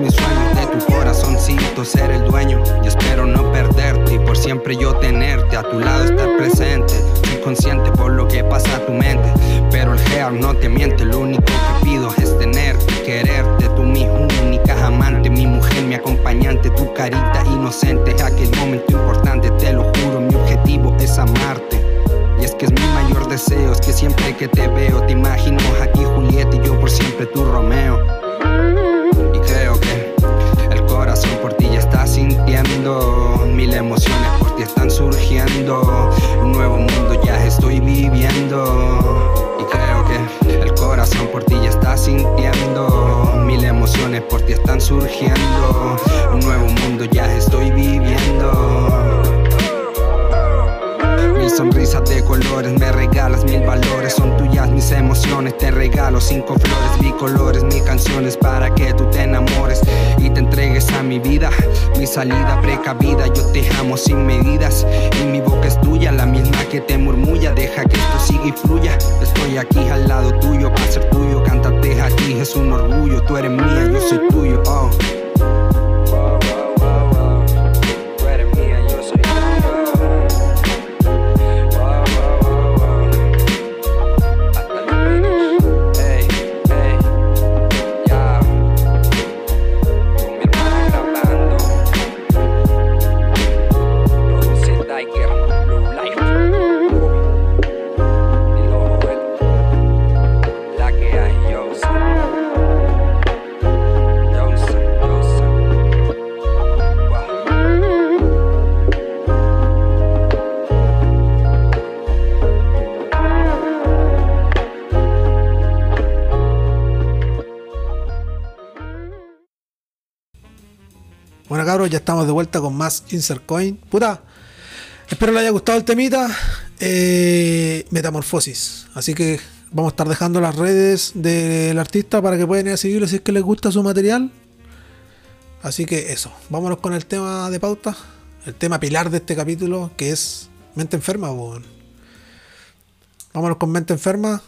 mis sueños, de tu corazoncito ser el dueño. Y espero no perderte y por siempre yo tenerte a tu lado, estar presente. Soy consciente por lo que pasa a tu mente. Pero el hair no te miente, lo único que pido es tenerte, quererte. Tú mi única amante, mi mujer, mi acompañante, tu carita inocente. Aquel momento importante, te lo juro, mi objetivo es amarte. Y es que es mi mayor deseo, es que siempre que te veo te imagino aquí Julieta y yo por siempre tu Romeo. Corazón por ti ya está sintiendo, mil emociones por ti están surgiendo, un nuevo mundo ya estoy viviendo. Y creo que el corazón por ti ya está sintiendo, mil emociones por ti están surgiendo, un nuevo mundo ya estoy viviendo. Sonrisas de colores, me regalas mil valores. Son tuyas mis emociones, te regalo cinco flores, bicolores, mil canciones para que tú te enamores y te entregues a mi vida. Mi salida precavida, yo te amo sin medidas. Y mi boca es tuya, la misma que te murmulla. Deja que esto siga y fluya. Estoy aquí al lado tuyo, para ser tuyo. Cántate a ti, es un orgullo. Tú eres mía, yo soy tuyo. Oh. Estamos de vuelta con más Insert Coin. Puta, espero les haya gustado el temita. eh, metamorfosis. Así que vamos a estar dejando las redes del artista para que puedan ir a seguirlo si es que les gusta su material. Así que eso, vámonos con el tema de pauta. El tema pilar de este capítulo, que es mente enferma. weón. Vámonos con mente enferma.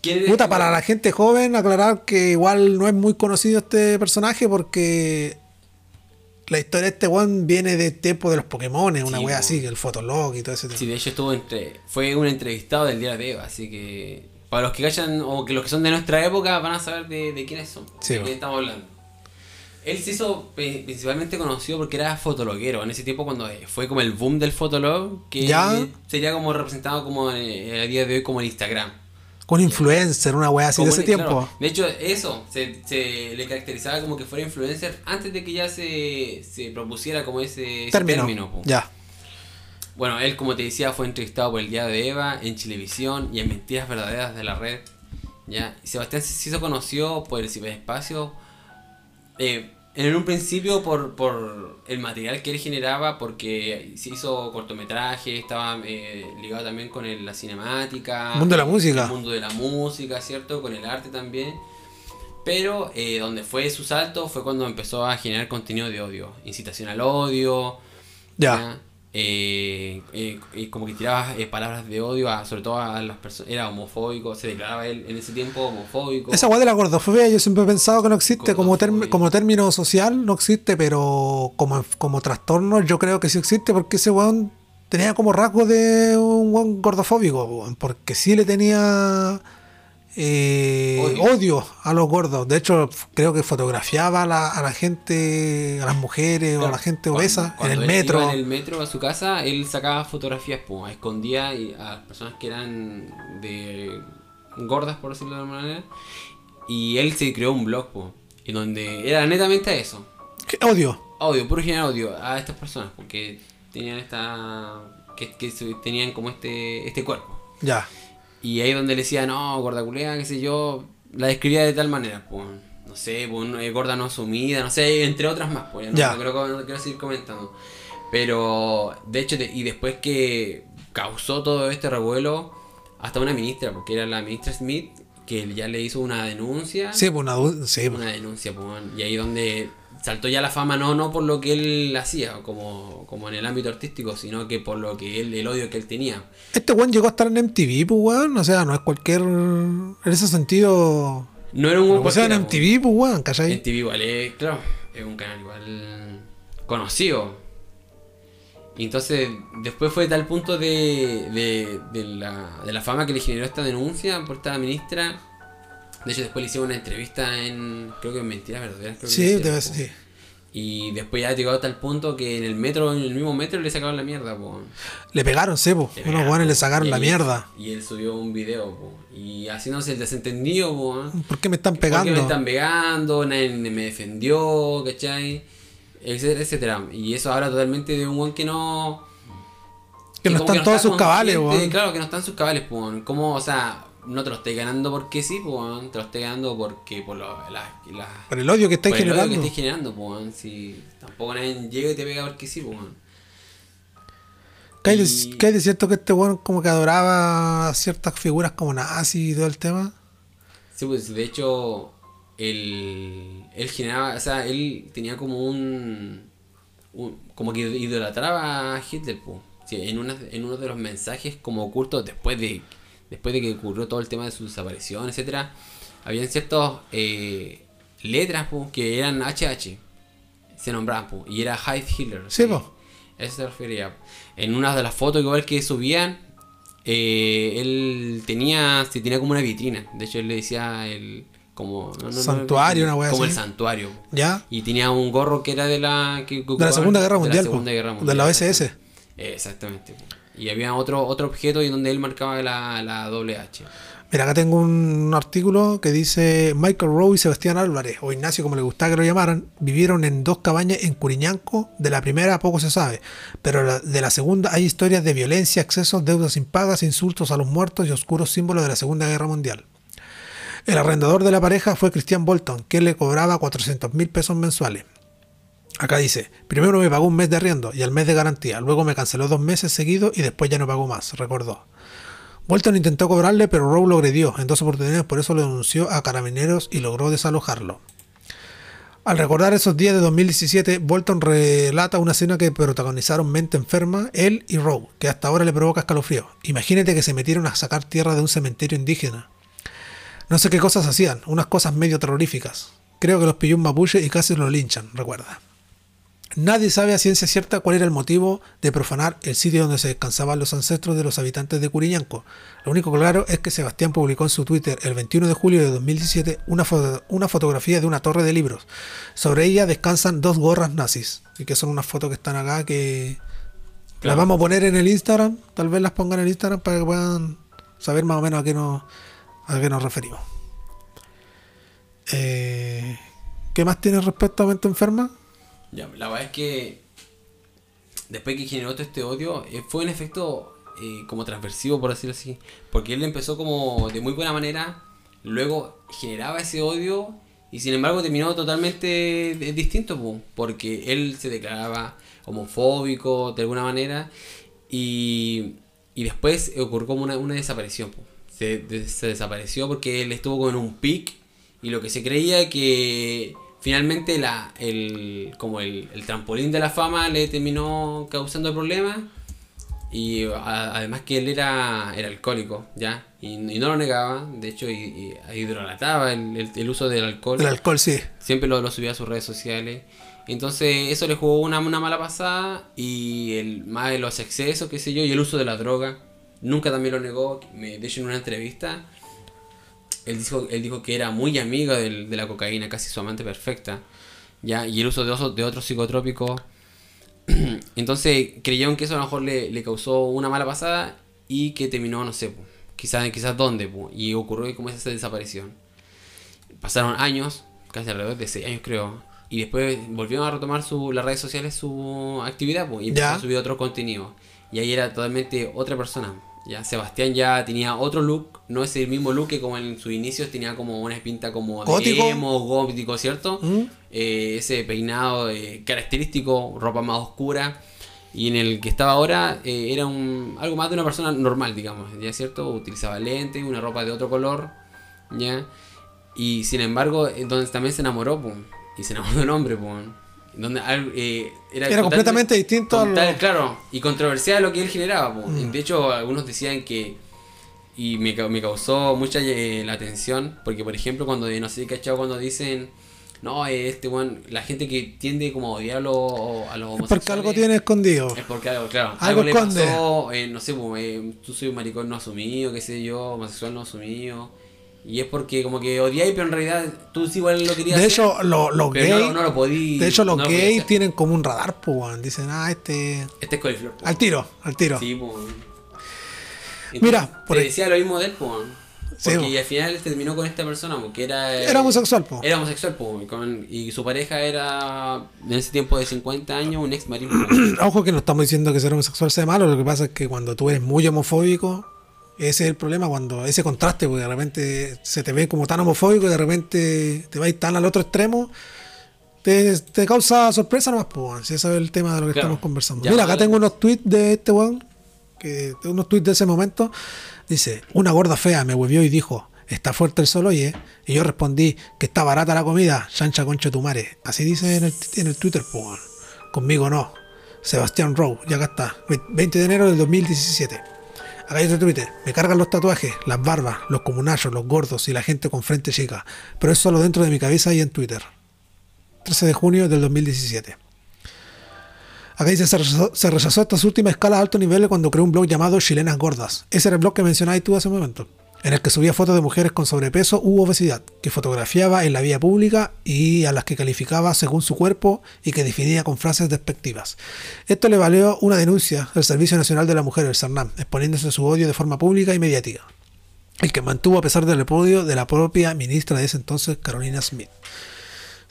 ¿Quién eres Puta, para la gente joven, aclarar que igual no es muy conocido este personaje porque la historia de este one viene de tiempo de los Pokémon, una Sí, wea así, el Fotolog y todo ese tema. Sí, de hecho estuvo entre. Fue un entrevistado del día de Eva, así que. Para los que callan o que los que son de nuestra época van a saber de, de quiénes son. Sí, de quién estamos hablando. Él se hizo pe- principalmente conocido porque era fotologuero. En ese tiempo cuando eh, fue como el boom del fotolog, que Ya. sería como representado como eh, a día de hoy como el Instagram. Con influencer, una wea así de ese un- tiempo. claro. De hecho, eso se, se le caracterizaba como que fuera influencer antes de que ya se, se propusiera como ese, ese Término. ya. Bueno, él, como te decía, fue entrevistado por el Día de Eva en Chilevisión y en Mentiras Verdaderas de la Red. ¿ya? Sebastián se hizo conocido por el ciberespacio. eh, en un principio por, por el material que él generaba, porque se hizo cortometraje, estaba eh, ligado también con el- la cinemática. El mundo de la música. El mundo de la música, ¿cierto? Con el arte también. Pero eh, donde fue su salto fue cuando empezó a generar contenido de odio, incitación al odio, Ya. Eh, eh, y como que tiraba eh, palabras de odio a, sobre todo a las personas, era homofóbico, se declaraba él en ese tiempo homofóbico. Esa wea de la gordofobia yo siempre he pensado que no existe como, como término social, no existe, pero como, como trastorno yo creo que sí existe porque ese weón tenía como rasgos de un weón gordofóbico, porque sí le tenía eh, Odio. odio. a los gordos. De hecho, creo que fotografiaba a la, a la gente, a las mujeres o a la gente obesa cuando en el metro. iba en el metro a su casa, él sacaba fotografías, pues, escondía a las personas que eran de gordas, por decirlo de alguna manera. Y él se creó un blog, pues, en donde era netamente eso. ¿Qué? Odio. Odio, puro generar odio a estas personas, porque tenían esta. que, que tenían como este, este cuerpo. Ya. Y ahí donde le decía, no, gorda culea, qué sé yo, la describía de tal manera, pues, no sé, pues, gorda no asumida, no sé, entre otras más, pues, ya no, Ya. no creo, no quiero seguir comentando. Pero, de hecho, y después que causó todo este revuelo, hasta una ministra, porque era la ministra Smith, que ya le hizo una denuncia. Sí, pues una sí. Una denuncia, pues, y ahí donde saltó ya la fama, no, no por lo que él hacía, como, como en el ámbito artístico, sino que por lo que él, el odio que él tenía. Este weón llegó a estar en MTV, pues weón. O sea, no es cualquier. En ese sentido. No era un O sea, en. MTV, pues weón, ¿cachai? En TV igual es, claro, es un canal igual conocido. Y entonces, después fue tal punto de, de, de la, de la fama que le generó esta denuncia por esta ministra. De hecho, después le hicieron una entrevista en, creo que en Mentiras Verdaderas. Creo que Sí, po. ser. sí. Y después ya llegó hasta el punto que en el metro, en el mismo metro, le sacaban la mierda, po. Le pegaron, sebo. Le Unos guanes le po. sacaron Y la él- mierda. Y él subió un video, po. Y haciéndose el desentendido, po. ¿Por qué me están ¿Por qué pegando? me están pegando? Nadie me defendió, ¿cachai? Etcétera, etcétera. Y eso habla totalmente de un buen que no. Que no están todos está sus cabales, weón. Claro, que no están sus cabales, pues. Como, o sea, no te lo estés ganando porque sí, pues. Te lo estés ganando porque por lo, la, la- Por el odio que estáis por el odio generando. que estés generando, pues. Si tampoco nadie llega y te pega porque sí, pues. ¿Qué hay, de, Y- qué hay de cierto que este weón como que adoraba ciertas figuras como nazi y todo el tema? Sí, pues de hecho, él, él generaba, o sea, él tenía como un, un- como que idolatraba a Hitler, pues. Sí, en, una, en uno de los mensajes como ocultos, después de, después de que ocurrió todo el tema de su desaparición, etcétera, habían ciertas eh, letras que eran HH, se nombraban, pues, y era Heil Hitler. Sí, po. Eso se refería. En una de las fotos igual que subían, eh, él tenía, se tenía como una vitrina. De hecho, él le decía el como no, no, no, Santuario, una como así. el santuario. ¿Ya? Y tenía un gorro que era de la que, que De la Segunda Guerra de la Mundial, po. Segunda Guerra De la OSS. exactamente. Exactamente. Y había otro otro objeto en donde él marcaba la, la doble H. Mira, acá tengo un artículo que dice Michael Rowe y Sebastián Álvarez, o Ignacio como le gustaba que lo llamaran, vivieron en dos cabañas en Curiñanco. De la primera poco se sabe, pero de la segunda hay historias de violencia, excesos, deudas impagas, insultos a los muertos y oscuros símbolos de la Segunda Guerra Mundial. El arrendador de la pareja fue Christian Bolton, que le cobraba 400 mil pesos mensuales. Acá dice, primero me pagó un mes de arriendo y al mes de garantía, luego me canceló dos meses seguidos y después ya no pagó más, recordó. Bolton intentó cobrarle, pero Rowe lo agredió en dos oportunidades, por eso lo denunció a carabineros y logró desalojarlo. Al recordar esos días de 2017, Bolton relata una escena que protagonizaron mente enferma, él y Rowe, que hasta ahora le provoca escalofrío. Imagínate que se metieron a sacar tierra de un cementerio indígena. No sé qué cosas hacían, unas cosas medio terroríficas. Creo que los pilló un mapuche y casi lo linchan, recuerda. Nadie sabe a ciencia cierta cuál era el motivo de profanar el sitio donde se descansaban los ancestros de los habitantes de Curiñanco. Lo único claro es que Sebastián publicó en su Twitter el 21 de julio de 2017 una, fo- una fotografía de una torre de libros. Sobre ella descansan dos gorras nazis, y que son unas fotos que están acá que las vamos a poner en el Instagram. Tal vez las pongan en el Instagram para que puedan saber más o menos a qué nos, a qué nos referimos. Eh, ¿Qué más tiene respecto a mente enferma? Ya, la verdad es que después que generó todo este odio, eh, fue un efecto eh, como transversivo, por decirlo así. Porque él empezó como de muy buena manera, luego generaba ese odio y sin embargo terminó totalmente de- distinto, po, porque él se declaraba homofóbico de alguna manera y, y después ocurrió como una, una desaparición. Se, se desapareció porque él estuvo con un pic y lo que se creía que finalmente la, el, como el, el trampolín de la fama le terminó causando problemas y a- además que él era, era alcohólico, ¿ya? Y, y no lo negaba, de hecho, y, y hidrolataba el, el- el uso del alcohol. El alcohol, sí. Siempre lo, lo subía a sus redes sociales. Entonces eso le jugó una, una mala pasada y el, más de los excesos, qué sé yo, y el uso de la droga. Nunca también lo negó. Me, de hecho, en una entrevista, él dijo, él dijo que era muy amigo del- de la cocaína, casi su amante perfecta. ¿ya? Y el uso de, oso- de otros psicotrópicos. *clears throat* Entonces creyeron que eso a lo mejor le, le causó una mala pasada y que terminó, no sé, quizás quizás dónde, po, y ocurrió como esa desaparición. Pasaron años, casi alrededor de 6 años creo, y después volvieron a retomar su, las redes sociales su actividad y empezó Ya. a subir otro contenido. Y ahí era totalmente otra persona. Ya Sebastián ya tenía otro look, no es el mismo look que como en sus inicios tenía como una pinta como de Gótico. emo, gótico, ¿cierto? ¿Mm? Eh, ese peinado eh, característico, ropa más oscura. Y en el que estaba ahora eh, era un, algo más de una persona normal, digamos, ¿ya cierto? Utilizaba lentes, una ropa de otro color, ¿ya? Y sin embargo, donde también se enamoró, pum, y se enamoró de un hombre, pum, donde eh, era, Era completamente distinto a lo- Claro, y controversial lo que él generaba. Mm. De hecho, algunos decían que y me, me causó mucha eh, la atención, porque por ejemplo, cuando, no sé, ¿cachado? Cuando dicen, no, eh, este weón, la gente que tiende como a odiar a los, a los Es porque algo tiene escondido. Es porque algo, claro, Algo algo, le esconde. pasó, eh, no sé, eh, tú soy un maricón no asumido, qué sé yo, homosexual no asumido, Y es porque como que odiáis, pero en realidad tú sí igual lo querías De hacer, hecho, lo- los pero gays. no, no lo podí- de hecho, los no gays tienen como un radar, pues. Dicen, ah, este. Este es coliflor. Al tiro, al tiro. Sí, po. Mira, por te decía lo mismo de él. Sí, Porque po. y al final terminó con esta persona, porque era... Era homosexual, po. Era homosexual, po, y, con- y su pareja era, en ese tiempo de 50 años, un ex marino. po. *clears throat* Ojo que no estamos diciendo que ser homosexual sea malo, lo que pasa es que cuando tú eres muy homofóbico, ese es el problema, cuando ese contraste, porque de repente se te ve como tan homofóbico y de repente te vas tan al otro extremo, te, te causa sorpresa nomás, pues, si ese es el tema de lo que Claro. estamos conversando. Ya, Mira, acá vale. tengo unos tweets de este weón, que unos tweets de ese momento, dice, una gorda fea me huevió y dijo, está fuerte el sol, oye, y yo respondí, que está barata la comida, chancha concha tu madre. Así dice en el, en el Twitter, pues, conmigo no. Sebastián Rowe, ya acá está. Ve- 20 de enero del 2017. Acá hay otro Twitter. Me cargan los tatuajes, las barbas, los comunachos, los gordos y la gente con frente chica. Pero es solo dentro de mi cabeza y en Twitter. 13 de junio del 2017. Acá dice, se rechazó, se rechazó estas últimas escalas a alto nivel cuando creó un blog llamado Chilenas Gordas. Ese era el blog que mencionabas tú hace un momento. En el que subía fotos de mujeres con sobrepeso u obesidad, que fotografiaba en la vía pública y a las que calificaba según su cuerpo y que definía con frases despectivas. Esto le valió una denuncia al Servicio Nacional de la Mujer, el CERNAM, exponiéndose su odio de forma pública y mediática. El que mantuvo a pesar del repudio de la propia ministra de ese entonces, Carolina Smith.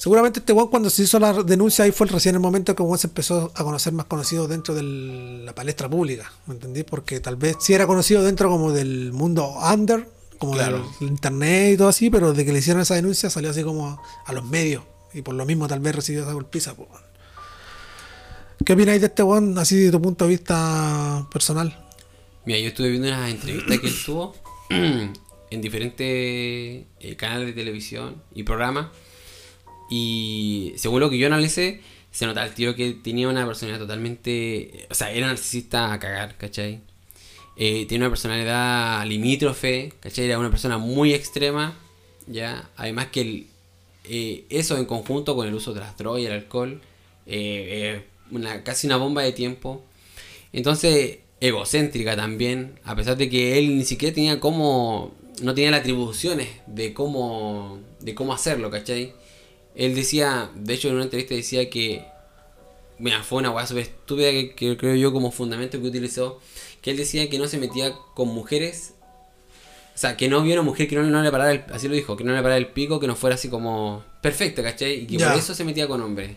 Seguramente este weón cuando se hizo la denuncia ahí fue recién el momento que se empezó a conocer más conocido dentro de la palestra pública, ¿me entendí? Porque tal vez sí era conocido dentro como del mundo under, como Claro. del internet y todo así, pero de que le hicieron esa denuncia salió así como a, los medios y por lo mismo tal vez recibió esa golpiza. pues. ¿Qué opináis de este weón así de tu punto de vista personal? Mira, yo estuve viendo unas entrevistas que él tuvo *clears throat* en diferentes eh, canales de televisión y programas. Y según lo que yo analicé, se notaba el tiro que tenía una personalidad totalmente. O sea, era narcisista a cagar, ¿cachai? Eh, tiene una personalidad limítrofe, ¿cachai? Era una persona muy extrema, ¿ya? Además que eh, eso en conjunto con el uso de las drogas y el alcohol, eh, una, casi una bomba de tiempo. Entonces, egocéntrica también, a pesar de que él ni siquiera tenía cómo, no tenía las atribuciones de cómo, de cómo hacerlo, ¿cachai? Él decía, de hecho en una entrevista decía que, mira, fue una hueá súper estúpida que, que creo yo como fundamento que utilizó, que él decía que no se metía con mujeres, o sea, que no había una mujer que no, no le parara, el, así lo dijo, que no le parara el pico, que no fuera así como perfecta, ¿cachai? Y que Ya. por eso se metía con hombres.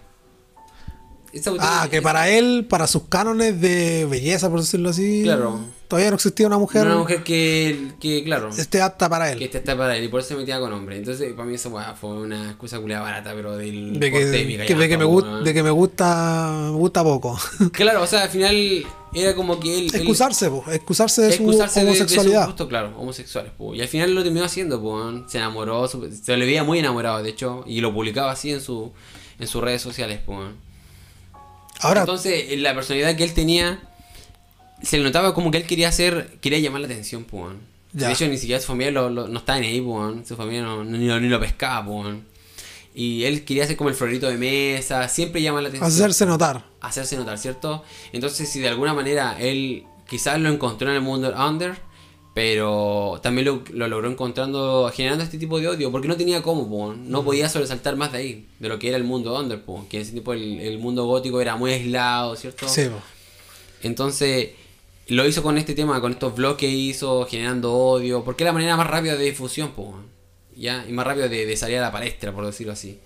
Ah, que para él, para sus cánones de belleza, por decirlo así, Claro. todavía no existía una mujer, Una mujer que, que claro, esté apta para él. que este está para él y por eso se metía con hombres. Entonces, para mí eso fue una excusa culiada barata, pero del de que, de que- de que me gusta, weón. de que me gusta, me gusta poco. *laughs* Claro, o sea, al final era como que él... él- excusarse, po, excusarse de su de- homosexualidad. gusto, claro, homosexuales. po. Y al final lo terminó haciendo, po, se enamoró, se le veía muy enamorado, de hecho, y lo publicaba así en su en sus redes sociales. weón. Ahora, Entonces, en la personalidad que él tenía, se le notaba como que él quería hacer, quería llamar la atención. Ya. De hecho, ni siquiera su familia lo, lo- no estaba ni ahí, weón. Su familia no, ni, lo, ni lo pescaba, weón. Y él quería ser como el florito de mesa, siempre llama la atención. hacerse notar. Hacerse notar, ¿cierto? Entonces, si de alguna manera él quizás lo encontró en el mundo under, pero también lo, lo logró encontrando, generando este tipo de odio, porque no tenía cómo, po, no podía sobresaltar más de ahí, de lo que era el mundo under, po, que en ese tiempo el, el mundo gótico era muy aislado, ¿cierto? Sí, po. Entonces, lo hizo con este tema, con estos blogs que hizo, generando odio, porque es la manera más rápida de difusión, po. ¿ya? Y más rápido de, de salir a la palestra, por decirlo así.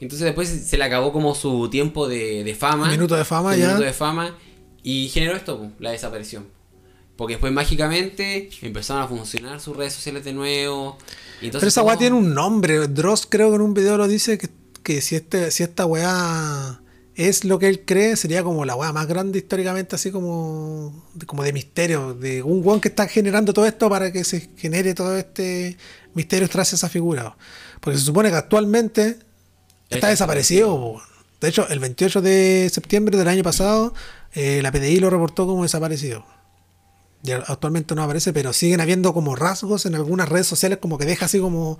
Entonces después se le acabó como su tiempo de, de fama. Minuto de fama, ya. Minuto de fama. Y generó esto, la desaparición. Porque después mágicamente empezaron a funcionar sus redes sociales de nuevo. Y entonces Pero esa weá tiene un nombre. Dross creo que en un video lo dice que, que si este, si esta weá es lo que él cree, sería como la weá más grande históricamente, así como, de- como de misterio. De un weón que está generando todo esto para que se genere todo este misterio tras esa figura. Porque se supone que actualmente está desaparecido. De hecho, el 28 de septiembre del año pasado, eh, la PDI lo reportó como desaparecido. Actualmente no aparece, pero siguen habiendo como rasgos en algunas redes sociales, como que deja así como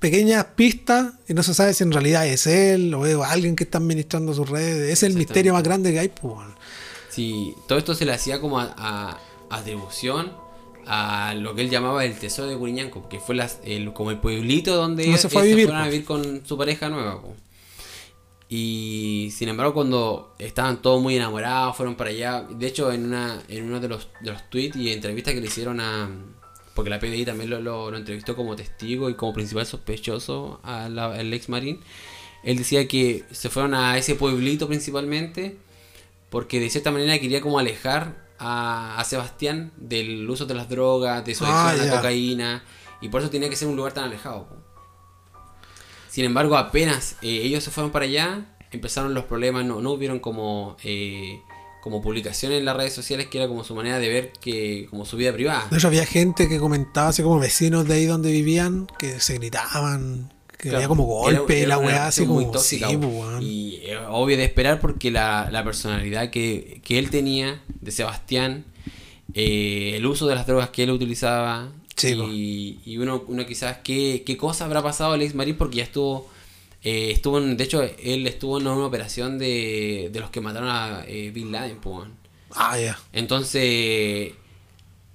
pequeñas pistas y no se sabe si en realidad es él o es alguien que está administrando sus redes. Es el misterio más grande que hay. Pues. Sí, todo esto se le hacía como a, a- atribución a lo que él llamaba el tesoro de Curiñanco, que fue las- el- como el pueblito donde No se fue a ellos vivir, fueron a po. vivir con su pareja nueva. po. Y sin embargo, cuando estaban todos muy enamorados, fueron para allá. De hecho, en una en uno de los, de los tweets y entrevistas que le hicieron a. Porque la PDI también lo, lo- lo entrevistó como testigo y como principal sospechoso a al ex marín. Él decía que se fueron a ese pueblito principalmente porque de cierta manera quería como alejar a, a Sebastián del uso de las drogas, de su Ah, adicción a ya. la cocaína, y por eso tenía que ser un lugar tan alejado. Sin embargo, apenas eh, ellos se fueron para allá, empezaron los problemas, no, no hubieron como, eh, como publicaciones en las redes sociales que era como su manera de ver que como su vida privada. De hecho, había gente que comentaba, así como vecinos de ahí donde vivían, que se gritaban, que Claro, había como golpe era- y la weá, así relación muy como. tóxica, sí, pues. Y obvio de esperar porque la, la personalidad que, que él tenía, de Sebastián, eh, el uso de las drogas que él utilizaba, Sí, y, y uno, uno quizás, ¿qué, ¿qué cosa habrá pasado al ex marín? Porque ya estuvo, eh, estuvo en- de hecho, él estuvo en una operación de, de los que mataron a eh, Bin Laden, weón. Ah, ya. Entonces,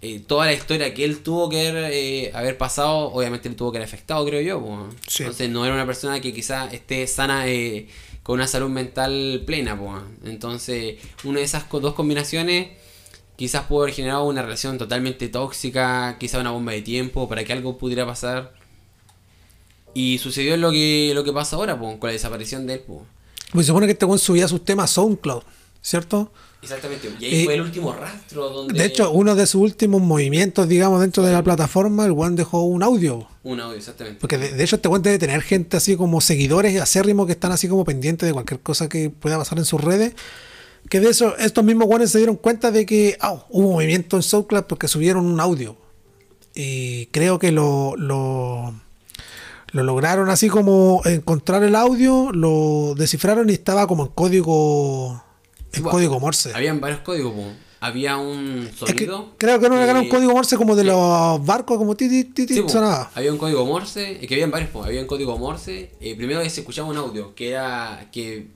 eh, toda la historia que él tuvo que haber, eh, haber pasado, obviamente le tuvo que haber afectado, creo yo. Sí. Entonces, no era una persona que quizás esté sana eh, con una salud mental plena. po. Entonces, una de esas dos combinaciones quizás pudo haber generado una relación totalmente tóxica, quizás una bomba de tiempo para que algo pudiera pasar. Y sucedió lo que, lo que pasa ahora, po, con la desaparición de él. po. Pues se supone que este weón subía sus temas a SoundCloud, ¿cierto? Exactamente. Y ahí Y- fue el último rastro donde... De hecho, uno de sus últimos movimientos, digamos, dentro de la plataforma, el weón dejó un audio. Un audio, exactamente. Porque de, de hecho este weón debe tener gente así como seguidores acérrimos que están así como pendientes de cualquier cosa que pueda pasar en sus redes. Que de eso, estos mismos weones se dieron cuenta de que ah, hubo movimiento en SoundCloud porque subieron un audio. Y creo que lo, lo, lo lograron así como encontrar el audio, lo descifraron y estaba como en código, en Sí, código Morse. Habían varios códigos, po. Había un Es que sonido. creo que no era un que- código Morse como de los barcos, como ti, ti, ti, ti, Sí, sonaba. había un código Morse, es que habían varios, po. había un código Morse. eh, primero se escuchaba un audio que era que,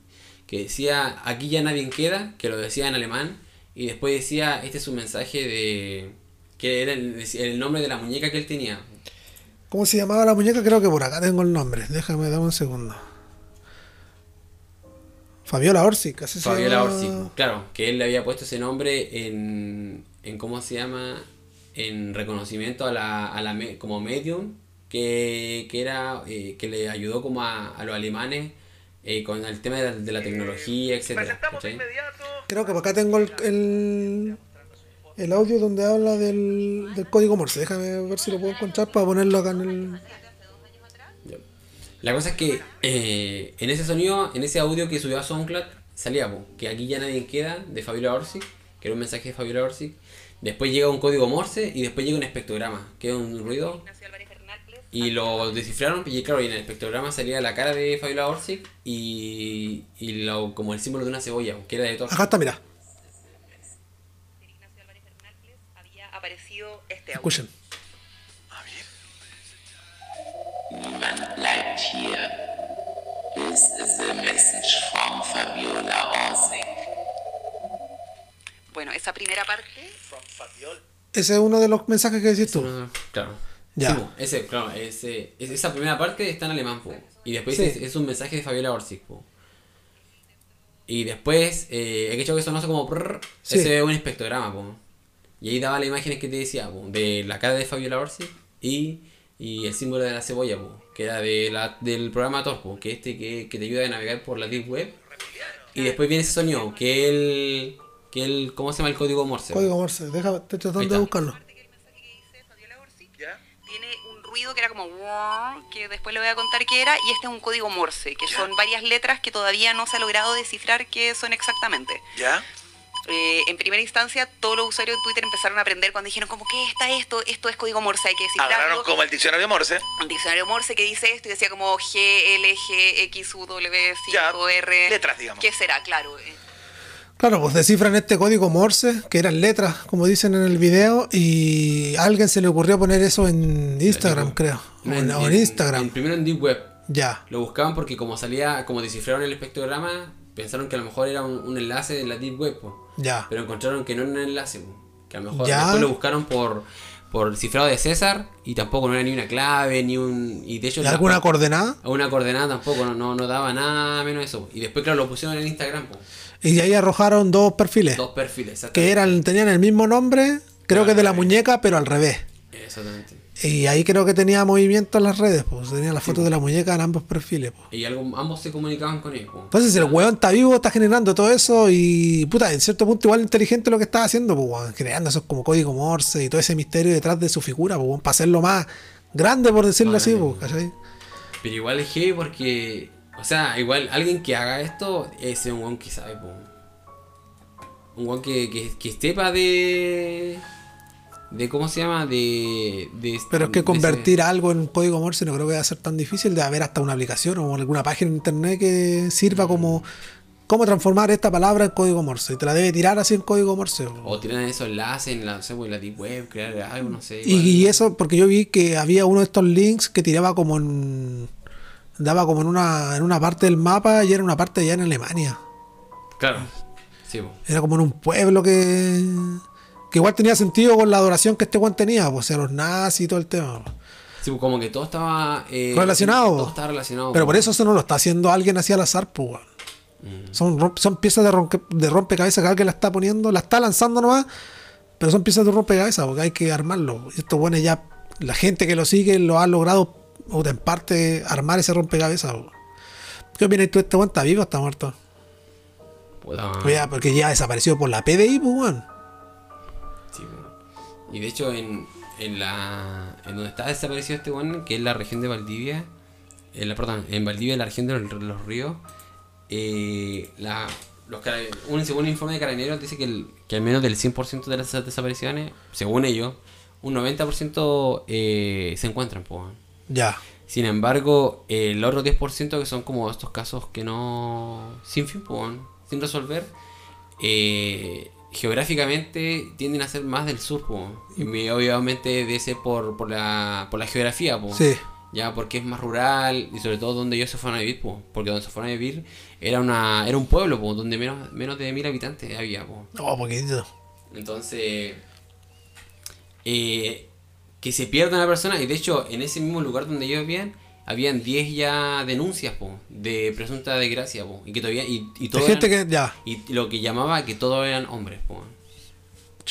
que decía aquí ya nadie queda, que lo decía en alemán, y después decía este es un mensaje de que era el, el nombre de la muñeca que él tenía. ¿Cómo se llamaba la muñeca? Creo que por acá tengo el nombre. Déjame, dame un segundo. Fabiola Orsic, así se Fabiola llama. Orsic, claro, que él le había puesto ese nombre en, en ¿cómo se llama? En reconocimiento a la, a la me- como medium, que, que era, eh, que le ayudó como a, a los alemanes eh, con el tema de la, de la tecnología, etcétera. Creo que por acá tengo el, el, el audio donde habla del, del código Morse. Déjame ver si lo puedo encontrar para ponerlo acá en el. La cosa es que eh, en ese sonido, en ese audio que subió a SoundCloud, salía po, que aquí ya nadie queda de Fabiola Orsic, que era un mensaje de Fabiola Orsic. Después llega un código Morse y después llega un espectrograma, que es un ruido. Y lo descifraron y claro, y en el espectrograma salía la cara de Fabiola Orsic y, y lo, como el símbolo de una cebolla, que era de todo. Acá está, mira. Este. Escuchen. Niemand bleibt hier. This is a message from Fabiola Orsic. Bueno, esa primera parte Ese es uno de los mensajes que decís tú. Ah, Claro. Ya. Sí, ese, claro, ese, es- esa primera parte está en alemán, po. Y después Sí. es, es un mensaje de Fabiola Orsic, po. Y después, eh, he hecho que sé como prrr, Sí. ese es un espectrograma, po. Y ahí daba las imágenes que te decía, po, de la cara de Fabiola Orsic y, y el símbolo de la cebolla, po, que era de la, del programa Tor, po, que este que, que te ayuda a navegar por la Deep Web. Y después viene ese sonido, que el, que el, ¿cómo se llama el código Morse? Código Morse. Déjame, estoy tratando de buscarlo. Ruido que era como que después le voy a contar qué era y este es un código Morse que son varias letras que todavía no se ha logrado descifrar qué son exactamente ¿Ya? Eh, en primera instancia todos los usuarios de Twitter empezaron a aprender cuando dijeron como ¿qué está esto? esto es código Morse hay que Agarraron descifrarlo como el diccionario Morse. un diccionario Morse que dice esto y decía como G, L, G, X, U, W, 5, Ya, R. letras, digamos. ¿Qué será? Claro. eh, Claro, pues descifran este código Morse, que eran letras, como dicen en el video, y a alguien se le ocurrió poner eso en Instagram, creo. No, en, Instagram. en- primero en Deep Web. Ya. Lo buscaban porque como salía, como descifraron el espectrograma, pensaron que a lo mejor era un, un enlace de la Deep Web, po. Ya. pero encontraron que no era un enlace, po. que a lo mejor Ya. después lo buscaron por por cifrado de César y tampoco no era ni una clave, ni un. Y de hecho. ¿Y alguna coordenada? Una coordenada tampoco, no, no, no daba nada menos eso. Y después, claro, lo pusieron en Instagram. Y ahí arrojaron dos perfiles. Dos perfiles, que eran, tenían el mismo nombre, creo que de la muñeca, pero al revés. Exactamente. Y ahí creo que tenía movimiento en las redes, pues tenía la foto de la muñeca en ambos perfiles. Pues. Y algo, ambos se comunicaban con él, po. Entonces el weón está vivo, está generando todo eso y puta, en cierto punto igual inteligente lo que está haciendo, pues creando esos como código Morse y todo ese misterio detrás de su figura, pues para hacerlo más grande por decirlo así, pues, ¿cachai? Pero igual es heavy porque. O sea, igual alguien que haga esto es un weón que sabe, po. Un weón que, que, que sepa de. De ¿Cómo se llama? De. de Pero es que convertir ese- algo en un código Morse no creo que va a ser tan difícil de haber hasta una aplicación o alguna página en internet que sirva como cómo transformar esta palabra en código Morse. Y te la debe tirar así en código Morse. O tirar esos enlaces en la, no sé, pues, en la deep web, crear algo, no sé. Y, igual. y eso, porque yo vi que había uno de estos links que tiraba como en. daba como en una, en una parte del mapa y era una parte allá en Alemania. Claro. Sí. Era como en un pueblo que. Que igual tenía sentido con la adoración que este Juan tenía, pues a los nazis y todo el tema. Sí, pues, como que todo estaba. eh, Relacionado. Todo estaba relacionado. Pero po. por eso eso no lo está haciendo alguien así al azar, pues. weón. Son, rom- son piezas de, ronque- de rompecabezas que alguien la está poniendo, la está lanzando nomás, pero son piezas de rompecabezas porque hay que armarlo. Y estos buenos ya, la gente que lo sigue lo ha logrado, o en parte, armar ese rompecabezas. weón. ¿Qué opinas tú? ¿Este Juan está vivo o está muerto? Puta, Pues ya, porque ya desapareció por la PDI, pues, weón. Y de hecho, en, en la. En donde está desaparecido este weón, que es la región de Valdivia. En la, perdón, en Valdivia, la región de los, los ríos. eh, la, los un, según un informe de carabineros, dice que, el- que al menos del 100% de las desapariciones, según ellos, un 90% eh, se encuentran, po, weón. Ya. Sin embargo, el otro 10% que son como estos casos que no. sin fin, weón, sin resolver, eh, geográficamente tienden a ser más del sur, po, y me- obviamente de ese por, por, la, por la geografía, po, Sí. ya porque es más rural y sobre todo donde ellos se fueron a vivir, po, porque donde se fueron a vivir era una era un pueblo, po, donde menos, menos de mil habitantes había. Po. Oh, poquitito. Entonces, eh, que se pierda una persona, y de hecho, en ese mismo lugar donde ellos vivían, habían 10 ya denuncias po, de presunta desgracia, po, y que todavía, y, todo gente eran- que, ya. y lo que llamaba que todos eran hombres, po.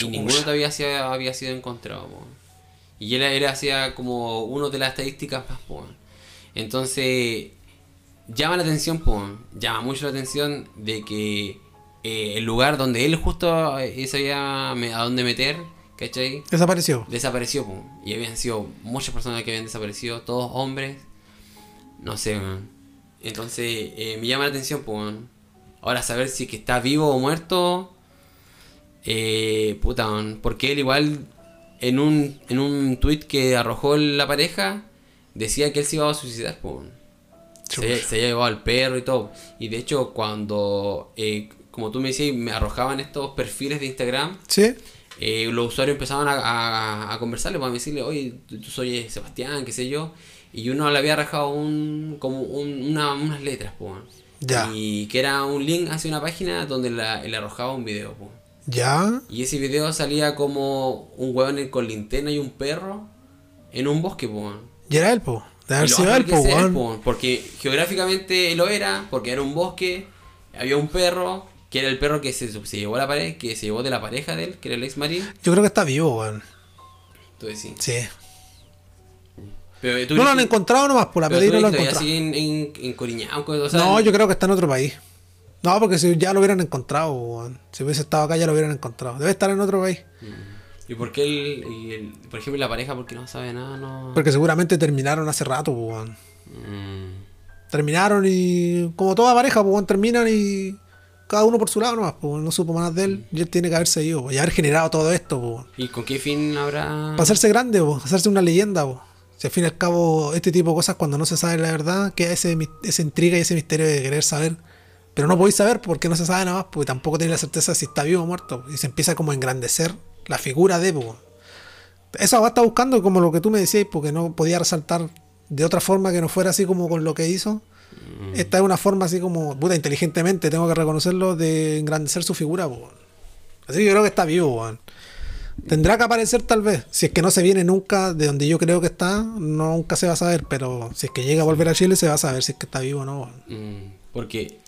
Y ninguno todavía se había sido encontrado, po. Y él era hacía como uno de las estadísticas más, po. Entonces, llama la atención, po. Llama mucho la atención de que eh, el lugar donde él justo eh, sabía me- a dónde meter, ¿cachai? Desapareció. Desapareció, po. Y habían sido muchas personas que habían desaparecido, todos hombres. No sé. Entonces, eh, me llama la atención, pues. Ahora saber si es que está vivo o muerto. Eh, puta. Porque él igual, en un, en un tweet que arrojó la pareja, decía que él se iba a suicidar, pues. Se, había- se había llevado al perro y todo. Y de hecho, cuando, eh, como tú me decías, me arrojaban estos perfiles de Instagram, ¿Sí? eh, los usuarios empezaban a, a, a conversarle para decirle, oye, tú, tú soy Sebastián, qué sé yo. Y uno le había rajado un, como un- una- unas letras, po. Ya. Y que era un link hacia una página donde la- le arrojaba un video, po. Ya. Y ese video salía como un hueón con linterna y un perro en un bosque, po. Y era él, po. De haber sido él, po, él, po, Porque geográficamente lo era, porque era un bosque, había un perro, que era el perro que se, se llevó a la pared, que se llevó de la pareja de él, que era el ex marido. Yo creo que está vivo, weón. Entonces sí. Sí. Pero, ¿tú No lo han que- encontrado nomás, por la pero PDI tú no lo han encontrado. siguen en, en Coriñao, o sea, No, yo creo que está en otro país. No, porque si ya lo hubieran encontrado. Si hubiese estado acá ya lo hubieran encontrado. Debe estar en otro país. ¿Y por qué el, y el- por ejemplo, la pareja, porque no sabe nada? No. Porque seguramente terminaron hace rato, pues. Mm, Terminaron y como toda pareja, pues, weón, terminan y cada uno por su lado nomás, pues, no supo más de él y él tiene que haberse ido, pues, y haber generado todo esto, pues. ¿Y con qué fin habrá.? Para hacerse grande, pues, hacerse una leyenda, pues. Si al fin y al cabo, este tipo de cosas, cuando no se sabe la verdad, queda ese, esa intriga y ese misterio de querer saber. Pero no podéis saber porque no se sabe nada más, porque tampoco tenéis la certeza de si está vivo o muerto. Y se empieza como a engrandecer la figura de, pues. Esa va a estar buscando como lo que tú me decías, porque no podía resaltar de otra forma que no fuera así como con lo que hizo. Esta es una forma así como, puta, inteligentemente, tengo que reconocerlo, de engrandecer su figura, pues. Así que yo creo que está vivo, weón. Tendrá que aparecer tal vez. Si es que no se viene nunca de donde yo creo que está, nunca se va a saber. Pero si es que llega a volver a Chile, se va a saber si es que está vivo o no. Mm, porque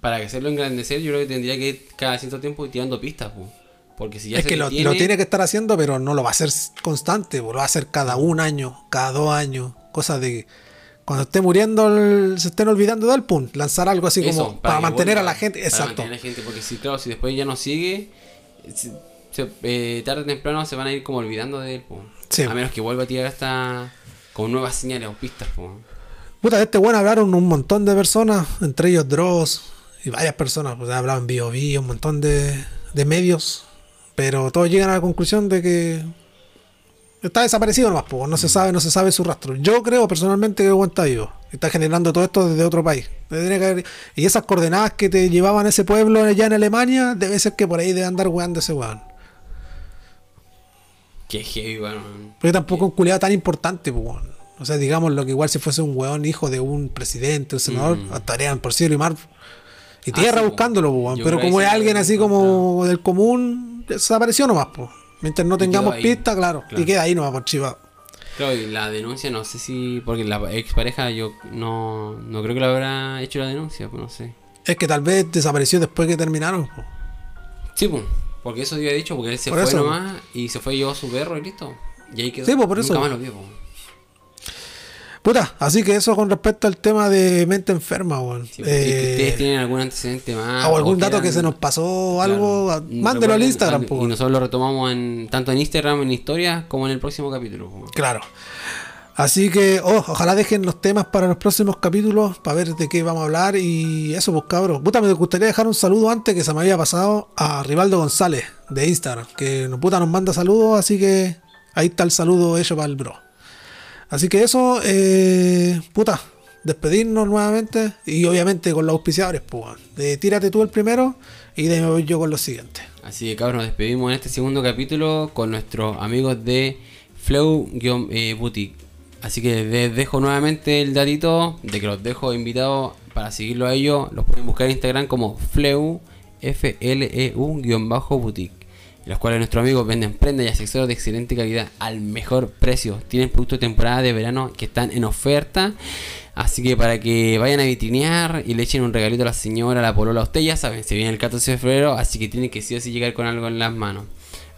para hacerlo engrandecer, yo creo que tendría que ir cada cierto tiempo tirando pistas, po. Porque si ya es se que lo, tiene que estar haciendo, pero no lo va a hacer constante. po. Lo va a hacer cada un año, cada dos años. Cosas de cuando esté muriendo el- se estén olvidando del pum. Lanzar algo así Eso, como para, mantener a la gente. para Exacto. mantener a la gente, porque si, claro, si después ya no sigue, se- eh, tarde o temprano se van a ir como olvidando de él, po. Sí. A menos que vuelva a tirar hasta con nuevas señales o pistas, po. Puta, de este bueno hablaron un montón de personas, entre ellos Dross y varias personas, pues hablaban Bio Bio, un montón de, de medios, pero todos llegan a la conclusión de que está desaparecido nomás, pues, no se sabe, no se sabe su rastro. Yo creo personalmente que weón está vivo, está generando todo esto desde otro país. Y esas coordenadas que te llevaban a ese pueblo allá en Alemania, debe ser que por ahí debe andar weando ese weón. Qué heavy, bueno. Porque tampoco es un culiado tan importante, weón. O sea, digamos lo que igual si fuese un weón hijo de un presidente, un senador, estarían por cielo y mar y Ah, tierra sí, po. buscándolo, weón. Pero como es alguien así como del común, desapareció nomás, pues. Mientras no tengamos pista, claro. Claro. Y queda ahí nomás por chivado. Claro, y la denuncia no sé si. Porque la expareja yo no, no creo que lo habrá hecho la denuncia, pues no sé. Es que tal vez desapareció después que terminaron, pues. Sí, pues. Porque eso había dicho, porque él se Por fue eso. nomás y se fue llevó a su perro y listo. Y ahí quedó. Sí, pues, por eso. Nunca más lo vio. Puta, así que eso con respecto al tema de mente enferma, weón. Sí, pues, si Eh, ustedes tienen algún antecedente más. o algún dato que se nos pasó o algo, Claro. a- mándelo al Instagram. Y nosotros lo retomamos en, tanto en Instagram, en historias, como en el próximo capítulo. Claro. Así que oh, ojalá dejen los temas para los próximos capítulos para ver de qué vamos a hablar y eso pues cabros. Puta, me gustaría dejar un saludo antes que se me había pasado a Rivaldo González de Instagram, que no puta nos manda saludos, así que ahí está el saludo hecho para el bro. Así que eso, eh, puta, despedirnos nuevamente y obviamente con los auspiciadores, pues. tírate tú el primero y de voy yo con los siguientes. Así que cabros, nos despedimos en este segundo capítulo con nuestros amigos de Flow-Boutique. Así que les dejo nuevamente el datito de que los dejo invitados para seguirlo a ellos. Los pueden buscar en Instagram como Fleu, F-L-E-U-Boutique. En los cuales nuestros amigos venden prendas y accesorios de excelente calidad al mejor precio. Tienen productos de temporada de verano que están en oferta. Así que para que vayan a vitrinear y le echen un regalito a la señora, a la polola, a usted ya saben, se viene el 14 de febrero, así que tienen que sí o sí llegar con algo en las manos.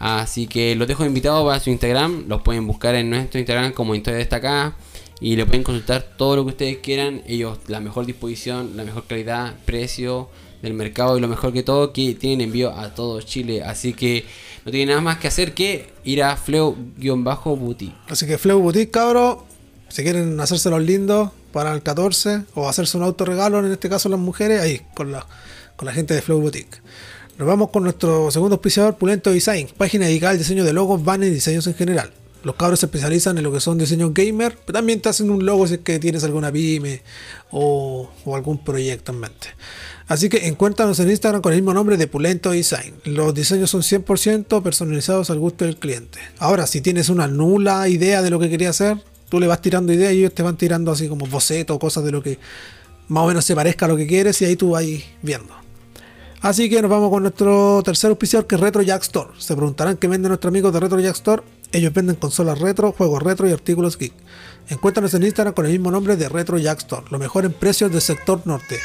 Así que los dejo invitados para su Instagram, los pueden buscar en nuestro Instagram como Historia Destacada y le pueden consultar todo lo que ustedes quieran. Ellos, la mejor disposición, la mejor calidad, precio del mercado y lo mejor que todo, que tienen envío a todo Chile. Así que no tienen nada más que hacer que ir a Fleo-Boutique. Así que Flow Boutique, cabros, si quieren hacerse los lindos para el 14 o hacerse un autorregalo, en este caso las mujeres, ahí, con la, con la gente de Flow Boutique. Nos vamos con nuestro segundo auspiciador, Pulento Design, página dedicada al diseño de logos, banners y diseños en general. Los cabros se especializan en lo que son diseños gamer, pero también te hacen un logo si es que tienes alguna pyme o, o algún proyecto en mente. Así que encuéntranos en Instagram con el mismo nombre de Pulento Design. Los diseños son 100% personalizados al gusto del cliente. Ahora, si tienes una nula idea de lo que querías hacer, tú le vas tirando ideas y ellos te van tirando así como bocetos, cosas de lo que más o menos se parezca a lo que quieres y ahí tú vas viendo. Así que nos vamos con nuestro tercer auspiciador que es Retro Jack Store. Se preguntarán qué venden nuestros amigos de Retro Jack Store. Ellos venden consolas retro, juegos retro y artículos geek. Encuéntranos en Instagram con el mismo nombre de Retro Jack Store, lo mejor en precios del sector norte.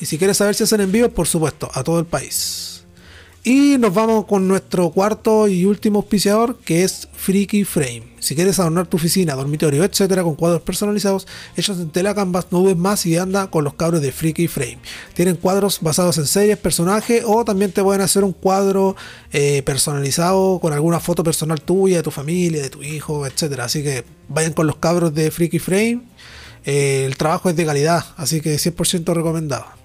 Y si quieres saber si hacen envíos, por supuesto, a todo el país. Y nos vamos con nuestro cuarto y último auspiciador, que es Freaky Frame. Si quieres adornar tu oficina, dormitorio, etcétera, con cuadros personalizados hechos en tela canvas, no ves más y anda con los cabros de Freaky Frame. Tienen cuadros basados en series, personajes, o también te pueden hacer un cuadro eh, personalizado con alguna foto personal tuya, de tu familia, de tu hijo, etcétera. Así que vayan con los cabros de Freaky Frame. Eh, el trabajo es de calidad, así que 100% recomendado.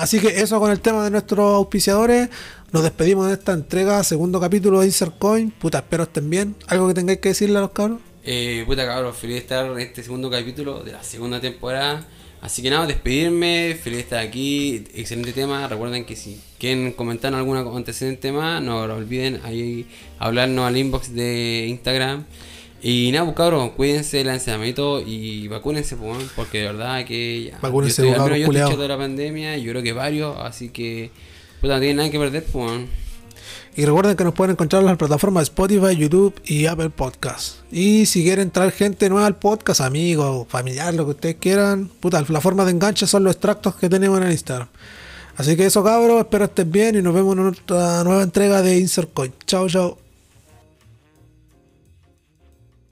Así que eso con el tema de nuestros auspiciadores. Nos despedimos de esta entrega, segundo capítulo de Insert Coin. Puta, espero estén bien. ¿Algo que tengáis que decirle a los cabros? Eh, puta cabros, feliz de estar en este segundo capítulo de la segunda temporada. Así que nada, despedirme, feliz de estar aquí, excelente tema. Recuerden que si quieren comentar algún antecedente más, no lo olviden ahí hablarnos al inbox de Instagram. Y nada, pues cabros, cuídense, lance amito y vacúnense, pues, porque de verdad que ya. Vacúnense, yo estoy, al menos yo estoy de la pandemia, yo creo que varios, así que puta, no tienen nada que perder, pues. Y recuerden que nos pueden encontrar en las plataformas Spotify, YouTube y Apple Podcast. Y si quieren traer gente nueva al podcast, amigos, familiar, lo que ustedes quieran, puta, la forma de enganche son los extractos que tenemos en el Instagram. Así que eso cabros, espero estén bien y nos vemos en otra nueva entrega de Insert Coin. Chao, chao.